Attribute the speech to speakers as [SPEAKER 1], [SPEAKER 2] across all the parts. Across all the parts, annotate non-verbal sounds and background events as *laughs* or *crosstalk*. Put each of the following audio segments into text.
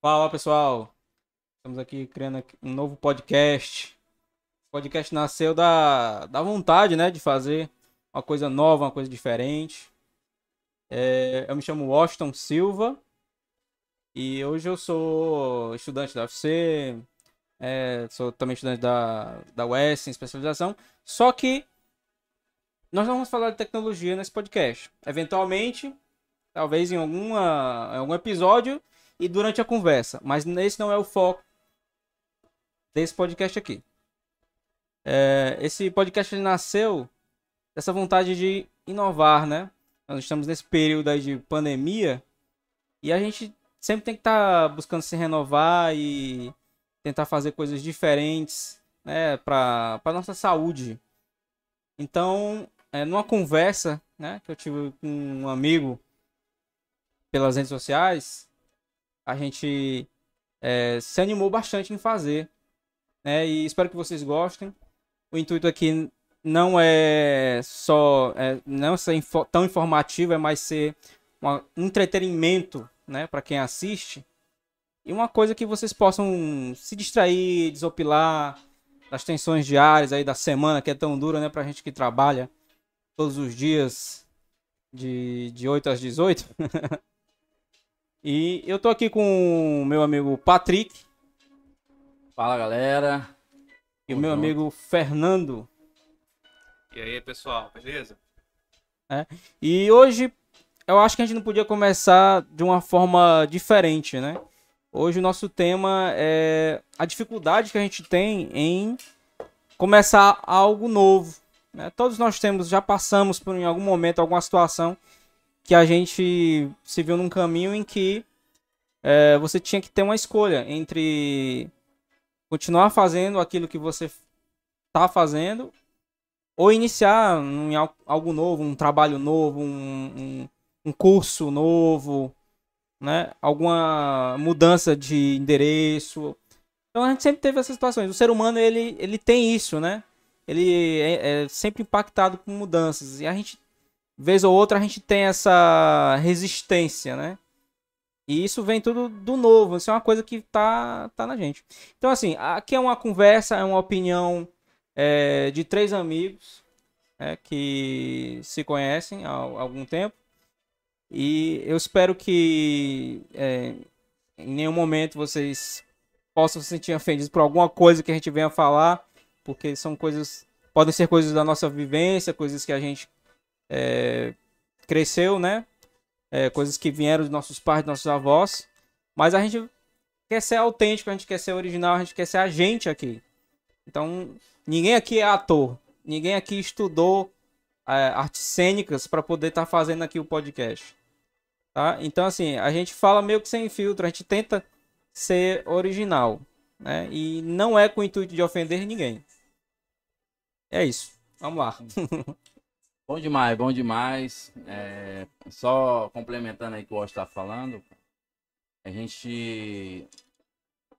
[SPEAKER 1] Fala pessoal, estamos aqui criando um novo podcast. O podcast nasceu da, da vontade, né, de fazer uma coisa nova, uma coisa diferente. É, eu me chamo Washington Silva e hoje eu sou estudante da UFC, é, sou também estudante da, da UES em especialização. Só que nós não vamos falar de tecnologia nesse podcast. Eventualmente, talvez em, alguma, em algum episódio e durante a conversa. Mas esse não é o foco desse podcast aqui. É, esse podcast nasceu dessa vontade de inovar, né? Nós estamos nesse período aí de pandemia e a gente sempre tem que estar tá buscando se renovar e tentar fazer coisas diferentes, né, para nossa saúde. Então, é, numa conversa, né, que eu tive com um amigo pelas redes sociais, a gente é, se animou bastante em fazer, né, e espero que vocês gostem. O intuito aqui não é só é, não ser info, tão informativo, é mais ser um entretenimento, né, para quem assiste. E uma coisa que vocês possam se distrair, desopilar das tensões diárias aí da semana que é tão dura, né, pra gente que trabalha todos os dias de, de 8 às 18. *laughs* e eu tô aqui com o meu amigo Patrick.
[SPEAKER 2] Fala galera.
[SPEAKER 1] E o meu amigo Fernando.
[SPEAKER 3] E aí, pessoal, beleza?
[SPEAKER 1] É. E hoje eu acho que a gente não podia começar de uma forma diferente, né? Hoje o nosso tema é a dificuldade que a gente tem em começar algo novo, né? Todos nós temos, já passamos por em algum momento, alguma situação que a gente se viu num caminho em que é, você tinha que ter uma escolha entre continuar fazendo aquilo que você está fazendo ou iniciar algo novo, um trabalho novo, um, um, um curso novo, né? alguma mudança de endereço. Então a gente sempre teve essas situações. O ser humano ele, ele tem isso, né? ele é, é, sempre impactado com mudanças. E a gente, vez ou outra, a gente tem essa resistência, né? E isso vem tudo do novo, isso é uma coisa que tá, tá na gente. Então, assim, aqui é uma conversa, é uma opinião é, de três amigos é, que se conhecem há, algum tempo. E eu espero que é, em nenhum momento vocês possam se sentir ofendidos por alguma coisa que a gente venha falar porque são coisas. Podem ser coisas da nossa vivência, coisas que a gente é, cresceu, né? É, coisas que vieram dos nossos pais, dos nossos avós. Mas a gente quer ser autêntico, a gente quer ser original, a gente quer ser a gente aqui. Então, ninguém aqui é ator. Ninguém aqui estudou é, artes cênicas para poder estar tá fazendo aqui o podcast. Tá? Então, assim, a gente fala meio que sem filtro, a gente tenta ser original. Né? E não é com o intuito de ofender ninguém. É isso. Vamos lá. *laughs*
[SPEAKER 2] bom demais, bom demais. É, só complementando aí o que o está falando, a gente.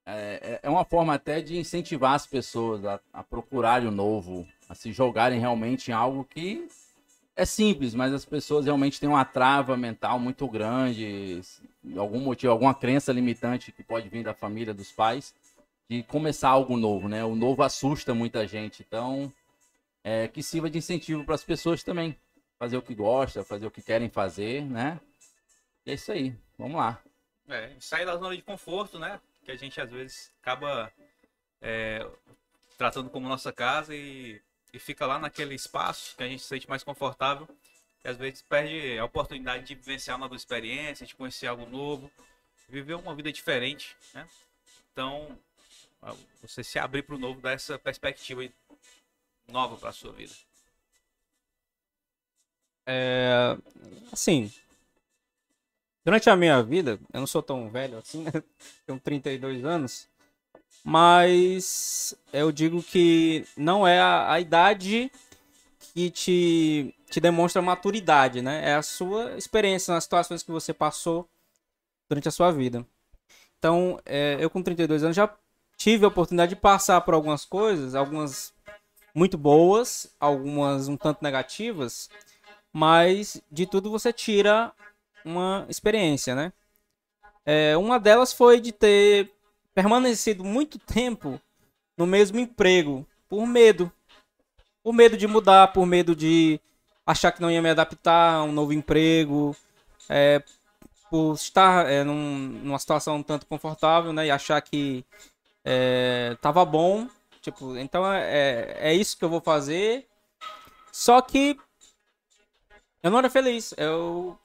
[SPEAKER 2] É, é, é, uma forma até de incentivar as pessoas a, a procurarem o novo, a se jogarem realmente em algo que é simples, mas as pessoas realmente têm uma trava mental muito grande, algum motivo, alguma crença limitante que pode vir da família, dos pais, de começar algo novo, né? O novo assusta muita gente, então é, que sirva de incentivo para as pessoas também. Fazer o que gostam, fazer o que querem fazer, né? E é isso aí. Vamos lá.
[SPEAKER 3] É, sair da zona de conforto, né? Que a gente às vezes acaba é, tratando como nossa casa e, e fica lá naquele espaço que a gente se sente mais confortável. E às vezes perde a oportunidade de vivenciar uma nova experiência, de conhecer algo novo, viver uma vida diferente, né? Então, você se abrir para o novo, dar essa perspectiva nova para sua vida?
[SPEAKER 1] É, assim, durante a minha vida, eu não sou tão velho assim, *laughs* né? tenho 32 anos, mas eu digo que não é a, a idade que te, te demonstra maturidade, né? É a sua experiência nas situações que você passou durante a sua vida. Então, é, eu com 32 anos já tive a oportunidade de passar por algumas coisas, algumas muito boas, algumas um tanto negativas, mas de tudo você tira uma experiência, né? É, uma delas foi de ter permanecido muito tempo no mesmo emprego, por medo. Por medo de mudar, por medo de achar que não ia me adaptar a um novo emprego, é, por estar é, num, numa situação um tanto confortável, né? E achar que é, tava bom. Tipo, então é, é isso que eu vou fazer. Só que eu não era feliz. Eu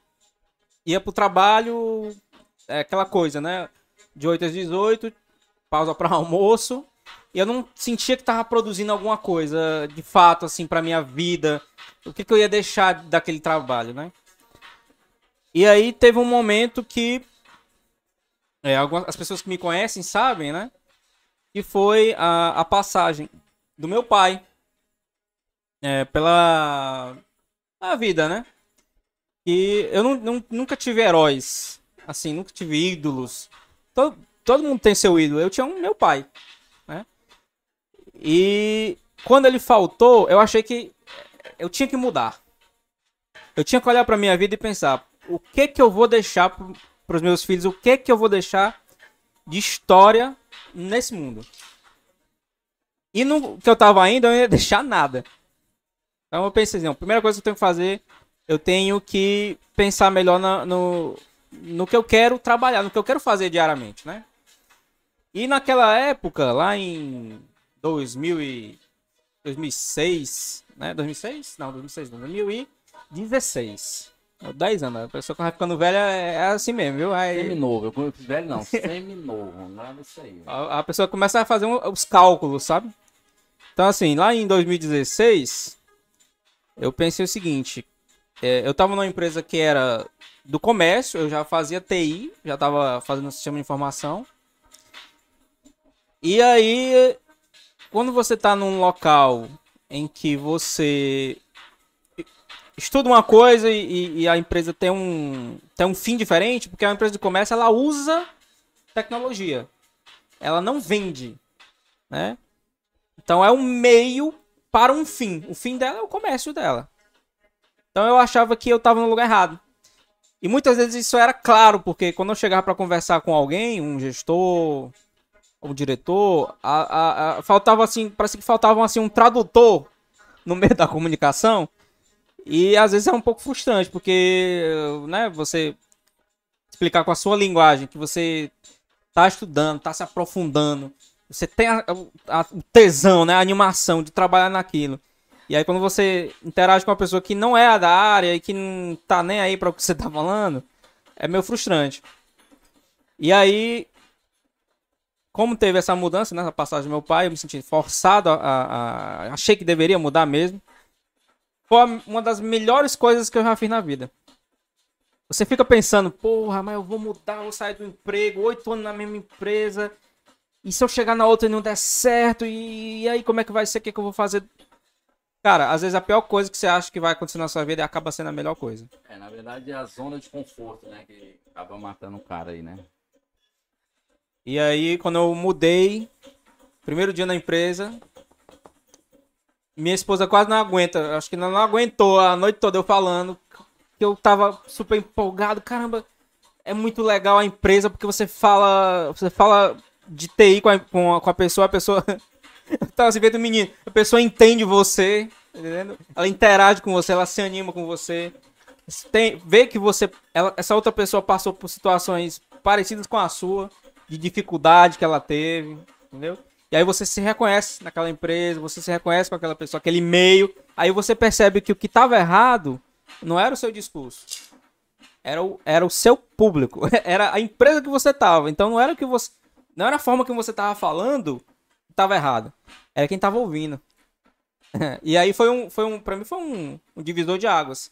[SPEAKER 1] ia pro trabalho, é aquela coisa, né? De 8 às 18, pausa para *laughs* almoço. E eu não sentia que tava produzindo alguma coisa de fato, assim, pra minha vida. O que, que eu ia deixar daquele trabalho, né? E aí teve um momento que. É, algumas, as pessoas que me conhecem sabem, né? Que foi a, a passagem do meu pai é, pela a vida, né? E eu não, não, nunca tive heróis, assim, nunca tive ídolos. Todo, todo mundo tem seu ídolo. Eu tinha um meu pai, né? E quando ele faltou, eu achei que eu tinha que mudar. Eu tinha que olhar para minha vida e pensar: o que que eu vou deixar para os meus filhos? O que que eu vou deixar de história nesse mundo? E no que eu tava indo, eu não ia *laughs* deixar nada. Então eu pensei assim, a primeira coisa que eu tenho que fazer, eu tenho que pensar melhor na, no, no que eu quero trabalhar, no que eu quero fazer diariamente, né? E naquela época, lá em 2000 e 2006, né? 2006? Não, 2006 não, 2016. 10 anos. A pessoa que vai ficando velha é assim mesmo, viu?
[SPEAKER 2] Aí... Semi-novo. Eu velho não, semi-novo. Nada disso aí.
[SPEAKER 1] A, a, pessoa começa a fazer um, os cálculos, sabe? Então, assim, lá em 2016, eu pensei o seguinte. É, eu tava numa empresa que era do comércio, eu já fazia TI, já tava fazendo sistema de informação. E aí, quando você tá num local em que você estuda uma coisa e, e, a empresa tem um, tem um fim diferente, porque a empresa de comércio ela usa tecnologia. Ela não vende, né? Então é um meio para um fim. O fim dela é o comércio dela. Então eu achava que eu estava no lugar errado. E muitas vezes isso era claro, porque quando eu chegava para conversar com alguém, um gestor, um diretor, a, a, a, faltava assim, parece que faltava assim um tradutor no meio da comunicação e às vezes é um pouco frustrante, porque né, você explicar com a sua linguagem que você está estudando, está se aprofundando, você tem a, a, o tesão, né, a animação de trabalhar naquilo. E aí quando você interage com uma pessoa que não é da área e que não tá nem aí para o que você tá falando, é meio frustrante. E aí, como teve essa mudança nessa né, passagem do meu pai, eu me senti forçado a, a, a achei que deveria mudar mesmo foi uma das melhores coisas que eu já fiz na vida. Você fica pensando, porra, mas eu vou mudar, vou sair do emprego, oito anos na mesma empresa. E se eu chegar na outra e não der certo, e, e aí como é que vai ser? O que, é que eu vou fazer? Cara, às vezes a pior coisa que você acha que vai acontecer na sua vida acaba sendo a melhor coisa.
[SPEAKER 2] É, na verdade é a zona de conforto, né? Que acaba matando o cara aí, né?
[SPEAKER 1] E aí, quando eu mudei, primeiro dia na empresa, minha esposa quase não aguenta. Acho que não, não aguentou a noite toda eu falando. Que eu tava super empolgado. Caramba, é muito legal a empresa porque você fala. Você fala de TI com a, com a, com a pessoa, a pessoa. *laughs* tava se vendo menino. A pessoa entende você. Entendendo? Ela interage com você, ela se anima com você. Tem, vê que você. Ela, essa outra pessoa passou por situações parecidas com a sua. De dificuldade que ela teve. Entendeu? E aí você se reconhece naquela empresa, você se reconhece com aquela pessoa, aquele meio. Aí você percebe que o que estava errado não era o seu discurso. Era o, era o seu público. *laughs* Era a empresa que você estava. Então não era que você. Não era a forma que você estava falando que estava errado. Era quem estava ouvindo. *laughs* e aí foi um. Foi um pra mim foi um, um divisor de águas.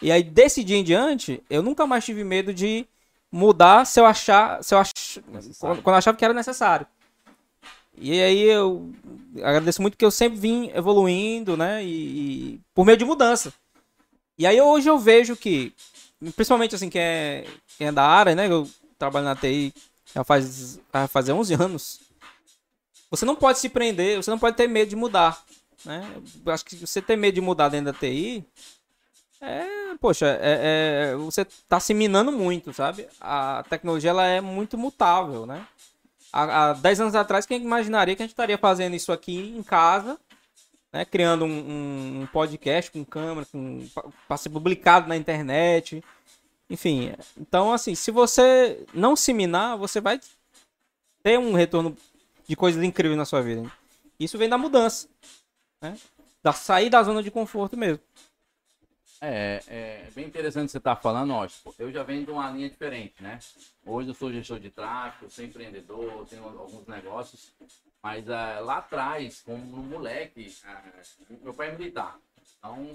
[SPEAKER 1] E aí, desse dia em diante, eu nunca mais tive medo de mudar se eu achar. Se eu ach... Quando eu achava que era necessário. E aí eu agradeço muito que eu sempre vim evoluindo, né? E, e, por meio de mudança. E aí hoje eu vejo que, principalmente assim, quem é, quem é da área, né? Eu trabalho na TI já faz, já faz 11 anos. Você não pode se prender, você não pode ter medo de mudar. Né? Eu acho que você ter medo de mudar dentro da TI É, poxa, é, é, você tá se minando muito, sabe? A tecnologia ela é muito mutável, né? Há, há 10 anos atrás, quem imaginaria que a gente estaria fazendo isso aqui em casa, né? Criando um, um podcast com câmera, com, para ser publicado na internet. Enfim, então assim, se você não se minar, você vai ter um retorno de coisas incríveis na sua vida. Isso vem da mudança, né? Da sair da zona de conforto mesmo.
[SPEAKER 2] É, é bem interessante você estar tá falando, ó, eu já venho de uma linha diferente, né? Hoje eu sou gestor de tráfego, sou empreendedor, tenho alguns negócios, mas uh, lá atrás, como um moleque, uh, meu pai é militar, então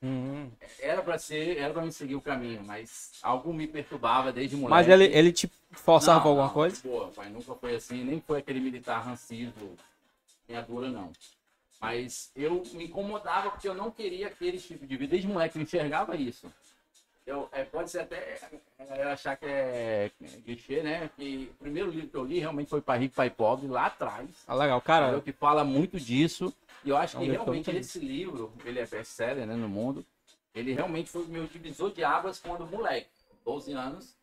[SPEAKER 2] uhum. era para ser, era para me seguir o caminho, mas algo me perturbava desde moleque.
[SPEAKER 1] Mas ele, ele te forçava não, alguma
[SPEAKER 2] não,
[SPEAKER 1] coisa?
[SPEAKER 2] Pô, pai nunca foi assim, nem foi aquele militar rancido, minha dura não. Mas eu me incomodava porque eu não queria aquele tipo de vida. Desde moleque eu enxergava isso. Eu, é, pode ser até é, achar que é clichê, né? Que o primeiro livro que eu li realmente foi Pai Rico, Pai Pobre, lá atrás.
[SPEAKER 1] Ah, legal, cara.
[SPEAKER 2] É que fala muito disso. E eu acho que realmente esse livro, ele é best-seller né, no mundo. Ele realmente foi o meu divisor de águas quando moleque, 12 anos.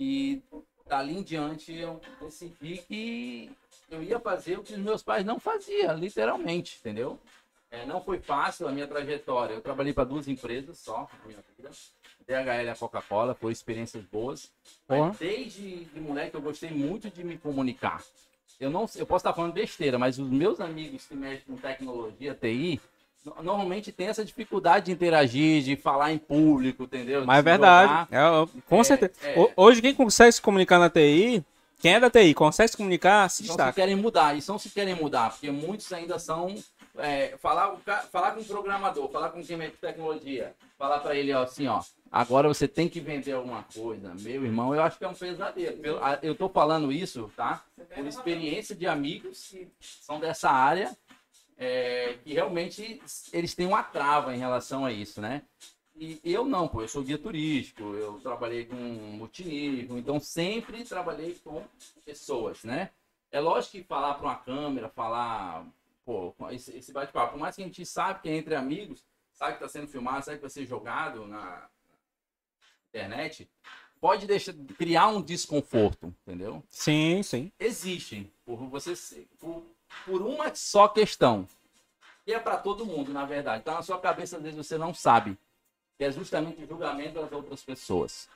[SPEAKER 2] E dali em diante eu decidi que eu ia fazer o que os meus pais não faziam, literalmente, entendeu? É, não foi fácil a minha trajetória. Eu trabalhei para duas empresas só na minha vida. DHL e a Coca-Cola, foram experiências boas. Mas desde de moleque eu gostei muito de me comunicar. Eu não eu posso estar falando besteira, mas os meus amigos que mexem com tecnologia, TI, normalmente tem essa dificuldade de interagir, de falar em público, entendeu?
[SPEAKER 1] Mas é verdade. É, com é, certeza. É... Hoje quem consegue se comunicar na TI quem é da TI consegue se comunicar, se
[SPEAKER 2] destaca. Não se querem mudar, e são se querem mudar, porque muitos ainda são. É, falar, falar com o programador, falar com quem mexe tecnologia, falar para ele ó, assim, ó, agora você tem que vender alguma coisa. Meu irmão, eu acho que é um pesadelo. Eu, eu tô falando isso, tá? Por experiência de amigos que são dessa área, é, que realmente eles têm uma trava em relação a isso, né? E eu não, pô, eu sou guia turístico, eu trabalhei com multinível, então sempre trabalhei com pessoas, né? É lógico que falar para uma câmera, falar, pô, esse, bate-papo, por mais que a gente sabe que é entre amigos, sabe que está sendo filmado, sabe que vai ser jogado na internet, pode deixar, criar um desconforto, entendeu?
[SPEAKER 1] Sim, sim.
[SPEAKER 2] Existem, por você por, por uma só questão. E é para todo mundo, na verdade. Tá na sua cabeça, às vezes você não sabe que é justamente o julgamento das outras pessoas.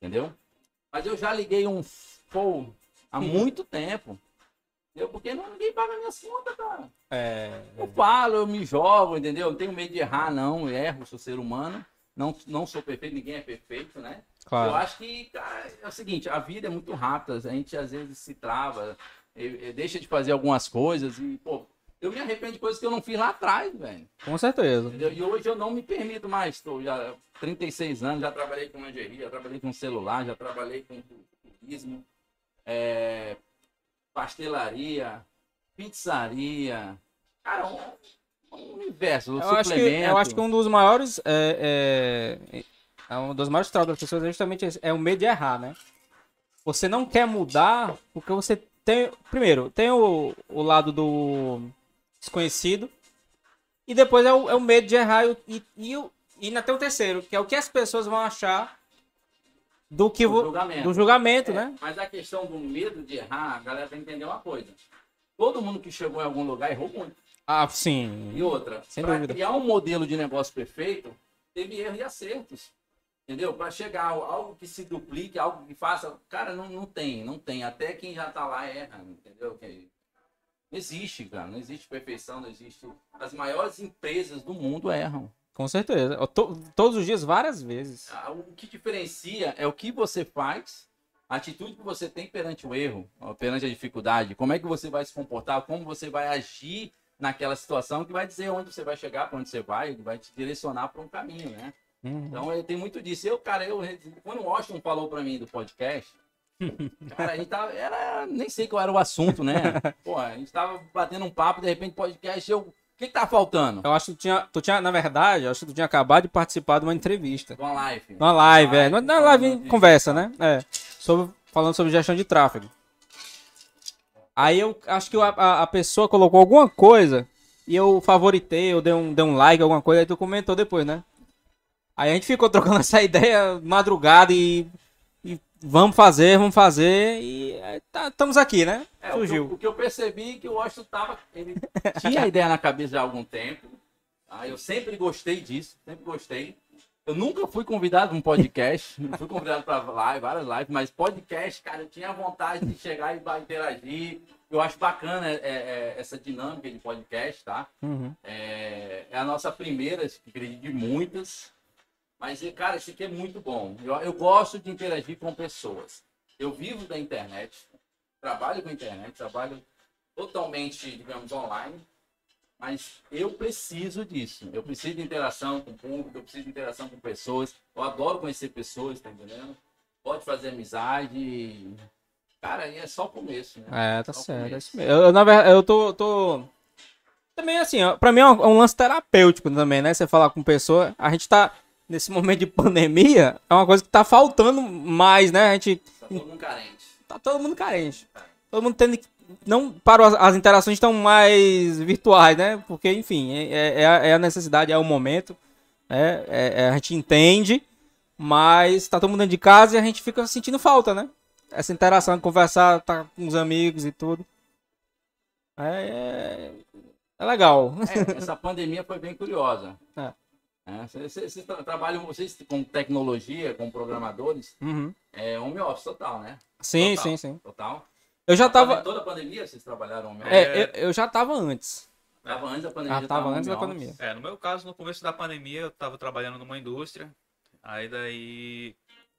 [SPEAKER 2] Entendeu? Mas eu já liguei um pô, há muito tempo. Entendeu? Porque não, ninguém paga minhas contas, cara. É... Eu falo, eu me jogo, entendeu? Não tenho medo de errar, não. Eu erro, sou ser humano. Não, não sou perfeito, ninguém é perfeito, né? Claro. Eu acho que, cara, é o seguinte, a vida é muito rápida. A gente às vezes se trava, deixa de fazer algumas coisas e, pô, eu me arrependo de coisas que eu não fiz lá atrás, velho.
[SPEAKER 1] Com certeza.
[SPEAKER 2] Entendeu? E hoje eu não me permito mais. Estou já 36 anos, já trabalhei com lingerie, já trabalhei com celular, já trabalhei com turismo, é, pastelaria, pizzaria. Cara, um, um universo, um
[SPEAKER 1] eu suplemento. Acho que, eu acho que um dos maiores. É, é, é um dos maiores traumas das pessoas é justamente esse, é o medo de errar, né? Você não quer mudar porque você tem. Primeiro, tem o, o lado do desconhecido. E depois é o, é o medo de errar e, e, e, e ainda tem o terceiro, que é o que as pessoas vão achar do que do julgamento, do julgamento é, né?
[SPEAKER 2] Mas a questão do medo de errar, a galera tem que entender uma coisa. Todo mundo que chegou em algum lugar errou muito.
[SPEAKER 1] Ah, sim.
[SPEAKER 2] E outra, para criar um modelo de negócio perfeito, teve erros e acertos. Entendeu? Para chegar algo que se duplique, algo que faça. Cara, não, não tem, não tem. Até quem já tá lá erra, entendeu? Não existe, cara. Não existe perfeição, não existe. As maiores empresas do mundo erram.
[SPEAKER 1] Com certeza. todos os dias, várias vezes.
[SPEAKER 2] Ah, o que diferencia é o que você faz, a atitude que você tem perante o erro, perante a dificuldade. Como é que você vai se comportar, como você vai agir naquela situação que vai dizer onde você vai chegar, para onde você vai, vai te direcionar para um caminho, né? Uhum. Então tem muito disso. Eu, cara, eu, quando o Washington falou para mim do podcast, Cara, a gente tava. Era, nem sei qual era o assunto, né? *laughs* Pô, a gente tava batendo um papo, de repente, podcast, eu. O que, que tá faltando?
[SPEAKER 1] Eu acho que tu tinha, tu tinha, na verdade, eu acho que tu tinha acabado de participar de uma entrevista.
[SPEAKER 2] Uma live.
[SPEAKER 1] Uma live, é. Na live conversa, né? É. Sobre, falando sobre gestão de tráfego. Aí eu acho que a, a pessoa colocou alguma coisa e eu favoritei, eu dei um, dei um like, alguma coisa, aí tu comentou depois, né? Aí a gente ficou trocando *laughs* essa ideia madrugada e vamos fazer, vamos fazer e é, tá- estamos aqui, né?
[SPEAKER 2] É, o, que eu,
[SPEAKER 1] Surgiu.
[SPEAKER 2] o que eu percebi é que o Washington tava. Ele *laughs* tinha a ideia na cabeça há algum tempo. Ah, eu sempre gostei disso, sempre gostei. Eu nunca fui convidado para um podcast, *laughs* não fui convidado para live, várias lives, mas podcast, cara, eu tinha vontade de chegar e interagir. Eu acho bacana é, é, essa dinâmica de podcast, tá?
[SPEAKER 1] Uhum.
[SPEAKER 2] É, é a nossa primeira, acredito, de muitas. Mas, cara, esse aqui é muito bom. Eu, eu gosto de interagir com pessoas. Eu vivo da internet, trabalho com internet, trabalho totalmente, digamos, online. Mas eu preciso disso. Eu preciso de interação com o público, eu preciso de interação com pessoas. Eu adoro conhecer pessoas, tá entendendo? Pode fazer amizade. Cara, e é só o começo, né?
[SPEAKER 1] É, tá
[SPEAKER 2] Só
[SPEAKER 1] certo. É isso mesmo. Eu, eu, na verdade, eu tô, tô. Também assim, ó, pra mim é um, é um lance terapêutico também, né? Você falar com pessoa. A gente tá. Nesse momento de pandemia, é uma coisa que tá faltando mais, né? A gente.
[SPEAKER 2] Tá todo mundo carente.
[SPEAKER 1] Tá todo mundo carente. Todo mundo tendo que. Não para as, interações estão mais virtuais, né? Porque, enfim, é, é, a- é a necessidade, é o momento. É, é- é- a gente entende, mas tá todo mundo dentro de casa e a gente fica sentindo falta, né? Essa interação, conversar, tá com os amigos e tudo. É, é, é legal.
[SPEAKER 2] É, essa pandemia foi bem curiosa. *laughs*
[SPEAKER 1] É.
[SPEAKER 2] É, Vocês vocês tra- trabalham, vocês com tecnologia, com programadores,
[SPEAKER 1] Uhum.
[SPEAKER 2] é home office total, né?
[SPEAKER 1] Sim,
[SPEAKER 2] Total.
[SPEAKER 1] sim, sim.
[SPEAKER 2] Total.
[SPEAKER 1] Eu já tava.
[SPEAKER 2] Toda a pandemia vocês trabalharam home office?
[SPEAKER 1] É, eu, eu já tava antes.
[SPEAKER 2] Tava antes da pandemia.
[SPEAKER 1] Ah,
[SPEAKER 2] já
[SPEAKER 1] tava antes da pandemia.
[SPEAKER 3] É, no meu caso, no começo da pandemia, eu tava trabalhando numa indústria. Aí daí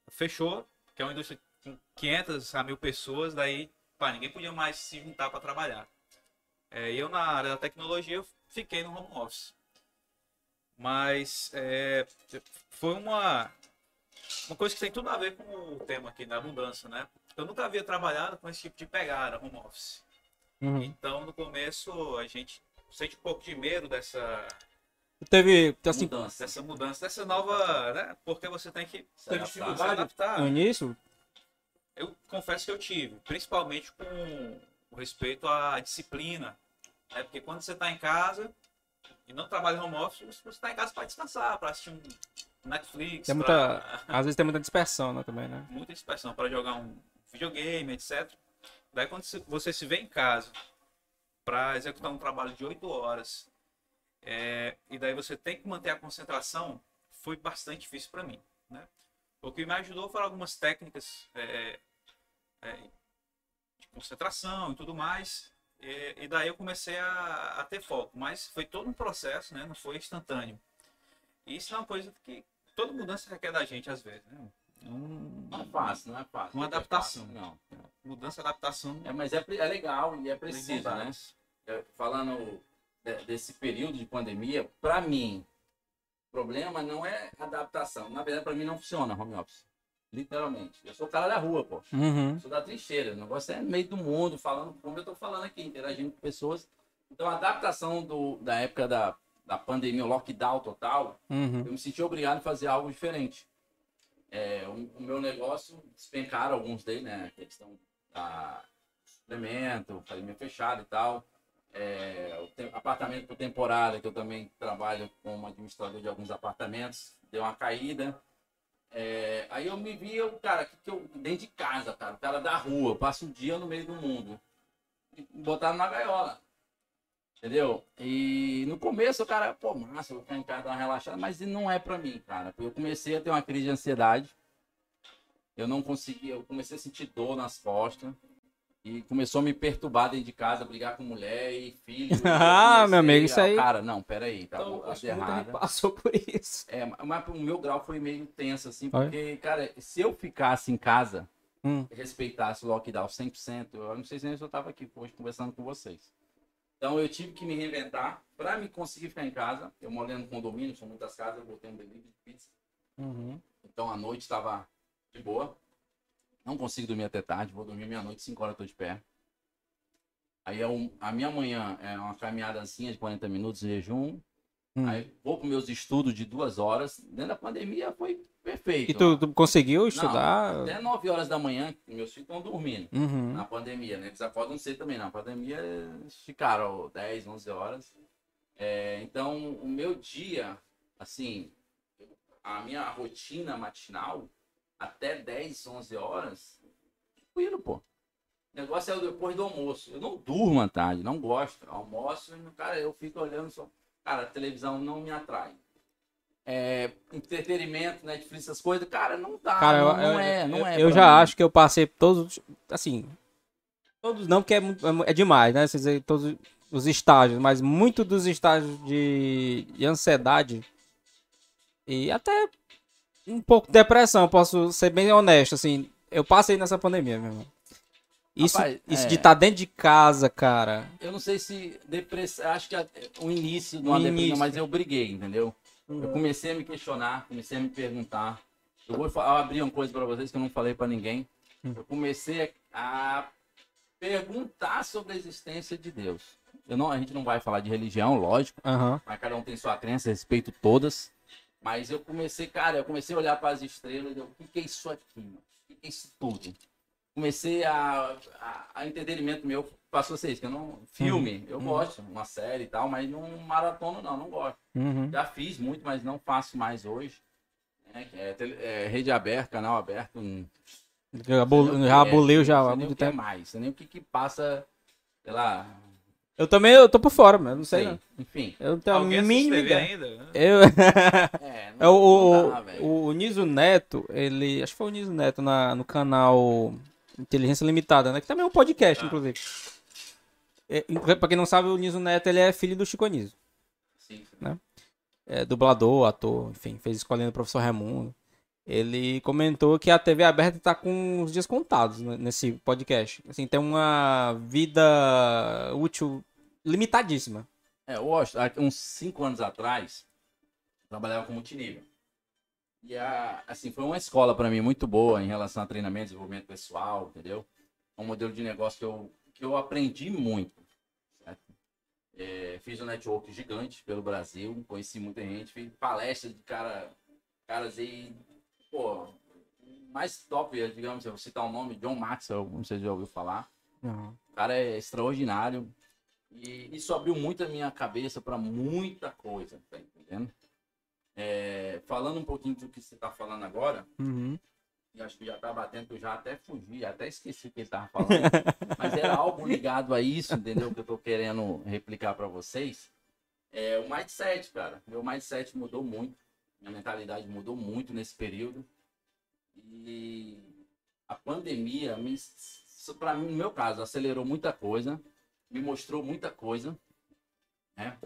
[SPEAKER 3] fechou, que é uma indústria com 500 a mil pessoas, daí pá, ninguém podia mais se juntar para trabalhar. É, e eu na área da tecnologia eu fiquei no home office. Mas é, foi uma, uma coisa que tem tudo a ver com o tema aqui da mudança, né? Eu nunca havia trabalhado com esse tipo de pegada, home office.
[SPEAKER 1] Uhum.
[SPEAKER 3] Então, no começo, a gente sente um pouco de medo dessa,
[SPEAKER 1] Teve, assim,
[SPEAKER 2] Mudança.
[SPEAKER 3] dessa mudança, dessa nova, né? Porque você tem que
[SPEAKER 2] Se
[SPEAKER 3] ter
[SPEAKER 2] adaptar.
[SPEAKER 3] dificuldade de se adaptar.
[SPEAKER 1] no início,
[SPEAKER 3] Eu confesso que eu tive, principalmente com respeito à disciplina. Né? Porque quando você está em casa e não trabalha home office, você está em casa para descansar, para assistir um Netflix,
[SPEAKER 1] Tem
[SPEAKER 3] pra-
[SPEAKER 1] às vezes tem muita dispersão, né, também, né?
[SPEAKER 3] muita dispersão para jogar um videogame, etc. Daí quando você se vê em casa para executar um trabalho de 8 horas é, e daí você tem que manter a concentração, foi bastante difícil para mim. Né? O que me ajudou foram algumas técnicas é, é, de concentração e tudo mais. E, e daí eu comecei a, a ter foco, mas foi todo um processo, né? não foi instantâneo. E isso é uma coisa que toda mudança requer da gente às vezes. Né? Um-
[SPEAKER 2] Não é fácil, não é fácil.
[SPEAKER 3] Uma
[SPEAKER 2] Não é
[SPEAKER 3] adaptação.
[SPEAKER 2] fácil, Não.
[SPEAKER 3] mudança, adaptação.
[SPEAKER 2] É, mas é, é legal e é preciso, né?
[SPEAKER 3] desigualdades.
[SPEAKER 2] É, Falando de- desse período de pandemia, pra mim, o problema não é adaptação. Na verdade, pra mim não funciona home office. Literalmente. Eu sou o cara da rua, pô.
[SPEAKER 1] Uhum.
[SPEAKER 2] Sou da trincheira. O negócio é no meio do mundo, falando como eu tô falando aqui, interagindo com pessoas. Então, a adaptação do, da época da, da pandemia, o lockdown total,
[SPEAKER 1] Uhum.
[SPEAKER 2] eu me senti obrigado a fazer algo diferente. É, o, o meu negócio, despencaram alguns deles, né? A questão da suplemento, academia fechada e tal. É, o tem- apartamento por temporada, que eu também trabalho como administrador de alguns apartamentos, deu uma caída. É, aí eu me vi, eu, cara, que, eu, dentro de casa, cara, o cara da rua, eu passo um dia no meio do mundo. Botaram na gaiola. Entendeu? E no começo o cara, pô, massa, vou ficar em casa uma relaxada, mas não é pra mim, cara. Eu comecei a ter uma crise de ansiedade. Eu não consegui, eu comecei a sentir dor nas costas. E começou a me perturbar dentro de casa, brigar com mulher e filho. *laughs*
[SPEAKER 1] Ah, meu amigo, isso aí-
[SPEAKER 2] Cara, não, peraí, tá
[SPEAKER 1] Então,
[SPEAKER 2] coisa errada.
[SPEAKER 1] passou por isso.
[SPEAKER 2] É, mas o meu grau foi meio tenso, assim, porque, cara, se eu ficasse em casa,
[SPEAKER 1] Hum.
[SPEAKER 2] respeitasse o lockdown 100%, eu não sei se eu estava aqui hoje conversando com vocês. Então eu tive que me reinventar para me conseguir ficar em casa. Eu morando no condomínio, são muitas casas, eu botei um delivery de pizza.
[SPEAKER 1] Uhum.
[SPEAKER 2] Então a noite estava de boa. Não consigo dormir até tarde, vou dormir meia-noite, 5 horas eu tô de pé. Aí é um- a minha manhã é uma caminhadazinha de 40 minutos de jejum.
[SPEAKER 1] Hum.
[SPEAKER 2] Aí vou para meus estudos de duas horas. Dentro da pandemia foi perfeito.
[SPEAKER 1] E tu, tu conseguiu estudar?
[SPEAKER 2] Não, até 9 horas da manhã, meus filhos estão dormindo.
[SPEAKER 1] Uhum.
[SPEAKER 2] Na pandemia, né? Eles acordam cedo também, na pandemia eles ficaram 10, 11 horas. É, então, o meu dia, assim, a minha rotina matinal até 10, 11 horas, tranquilo, pô. O negócio é o depois do almoço. Eu não durmo à tarde, não gosto. Almoço, cara, eu fico olhando só. Cara, a televisão não me atrai. É, entretenimento, Netflix, essas coisas, cara, não dá.
[SPEAKER 1] Cara,
[SPEAKER 2] não,
[SPEAKER 1] eu,
[SPEAKER 2] não é, não
[SPEAKER 1] eu-
[SPEAKER 2] é.
[SPEAKER 1] eu já
[SPEAKER 2] mim.
[SPEAKER 1] acho que eu passei todos, assim, todos não, porque é, é é demais, né? Vocês dizer, todos os estágios, mas muito dos estágios de, de ansiedade e até um pouco de depressão, posso ser bem honesto, assim, eu passei nessa pandemia, meu irmão. Isso,
[SPEAKER 2] Rapaz,
[SPEAKER 1] isso
[SPEAKER 2] é.
[SPEAKER 1] de estar dentro de casa, cara.
[SPEAKER 2] Eu não sei se depressão. Acho que a- o início de uma depressão, mas eu briguei, entendeu? Eu comecei a me questionar, comecei a me perguntar. Eu vou fa- abrir uma coisa pra vocês que eu não falei pra ninguém. Eu comecei a perguntar sobre a existência de Deus. Eu não, a gente não vai falar de religião, lógico,
[SPEAKER 1] Aham.
[SPEAKER 2] mas cada um tem sua crença, respeito todas. Mas eu comecei, cara, eu comecei a olhar para as estrelas e eu, o que, que é isso aqui? mano? O que, que é isso tudo? Comecei a, a, a entendimento meu passou a ser isso, que eu não. Filme, eu gosto, uma série e tal, mas não maratona não, não gosto.
[SPEAKER 1] Uhum.
[SPEAKER 2] Já fiz muito, mas não faço mais hoje. né? É, tele- é, rede aberta, canal aberto. hum,
[SPEAKER 1] Já abol- já
[SPEAKER 2] que é,
[SPEAKER 1] aboliu já há muito
[SPEAKER 2] o que é
[SPEAKER 1] tempo.
[SPEAKER 2] mais, sei nem o que, que passa, sei lá.
[SPEAKER 1] Eu também eu tô por fora, mano, não sei.
[SPEAKER 2] sei,
[SPEAKER 1] não.
[SPEAKER 2] enfim.
[SPEAKER 1] Eu não tenho a
[SPEAKER 3] Alguém assiste
[SPEAKER 1] mínima ideia.
[SPEAKER 3] ainda? né?
[SPEAKER 1] Eu...
[SPEAKER 2] É,
[SPEAKER 1] o,
[SPEAKER 2] dá,
[SPEAKER 1] o, o Niso Neto, ele. Acho que foi o Niso Neto na, no canal Inteligência Limitada, né? Que também é um podcast,
[SPEAKER 3] Ah.
[SPEAKER 1] inclusive. É, pra quem não sabe, o Niso Neto ele é filho do Chico Niso.
[SPEAKER 2] Sim, sim.
[SPEAKER 1] né? É dublador, ator, enfim, fez escolhendo o professor Raimundo. Ele comentou que a TV aberta tá com os dias contados né, nesse podcast. Assim, tem uma vida útil limitadíssima.
[SPEAKER 2] É, eu. Há uns cinco anos atrás, trabalhava com multinível. E a, assim, foi uma escola para mim muito boa em relação a treinamento, desenvolvimento pessoal, entendeu? É um modelo de negócio que eu, que eu aprendi muito. É, fiz um network gigante pelo Brasil, conheci muita gente, fiz palestras de cara, caras aí, pô, mais top, digamos, eu vou citar o nome, John Maxwell, não sei se já ouviu falar. O cara é extraordinário. E isso abriu muito a minha cabeça para muita coisa, tá entendendo? É, falando um pouquinho do que você tá falando agora,
[SPEAKER 1] Uhum.
[SPEAKER 2] e acho que já tá batendo, eu já até fugi, até esqueci o que ele tava falando. *laughs* mas era algo ligado a isso, entendeu? Que eu tô querendo replicar para vocês. É o mindset, cara. Meu mindset mudou muito. Minha mentalidade mudou muito nesse período. E a pandemia, me, para mim, no meu caso, acelerou muita coisa, me mostrou muita coisa. Né?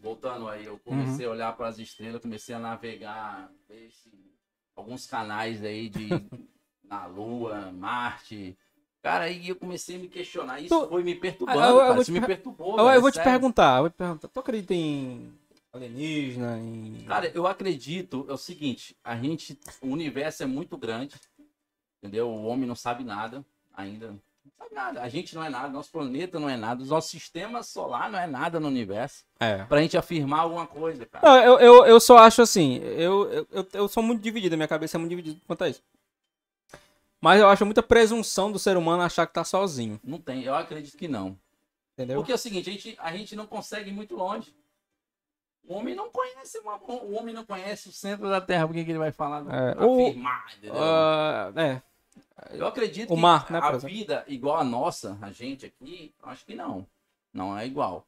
[SPEAKER 2] Voltando aí, eu comecei a olhar para as estrelas, comecei a navegar esse- alguns canais aí de *laughs* na Lua, Marte. Cara, aí eu comecei a me questionar. Isso
[SPEAKER 1] Tu-
[SPEAKER 2] foi me perturbando,
[SPEAKER 1] Ah, eu- eu
[SPEAKER 2] Isso
[SPEAKER 1] te
[SPEAKER 2] me
[SPEAKER 1] per-
[SPEAKER 2] perturbou.
[SPEAKER 1] Eu,
[SPEAKER 2] velho,
[SPEAKER 1] vou te
[SPEAKER 2] sério.
[SPEAKER 1] perguntar, eu vou te perguntar. Tu acredita em alienígena? Em...
[SPEAKER 2] Cara, eu acredito, é o seguinte, a gente, o universo é muito grande, entendeu? O homem não sabe nada ainda, sabe nada. A gente não é nada, nosso planeta não é nada, o nosso sistema solar não é nada no universo.
[SPEAKER 1] É.
[SPEAKER 2] Pra gente afirmar alguma coisa, cara.
[SPEAKER 1] Não, eu, eu, eu só acho assim, eu, eu, eu, sou muito dividido, minha cabeça é muito dividida quanto a isso. Mas eu acho muita presunção do ser humano achar que tá sozinho,
[SPEAKER 2] Não tem, eu acredito que não.
[SPEAKER 1] entendeu?
[SPEAKER 2] Porque é o seguinte, a gente, a gente não consegue ir muito longe. O homem não conhece, o homem não conhece o centro da Terra, por que que ele vai falar?
[SPEAKER 1] É, o-
[SPEAKER 2] afirmar?
[SPEAKER 1] Ah, é,
[SPEAKER 2] Eu acredito
[SPEAKER 1] O
[SPEAKER 2] que
[SPEAKER 1] mar, né,
[SPEAKER 2] a vida igual a nossa, a gente aqui, acho que não. Não é igual.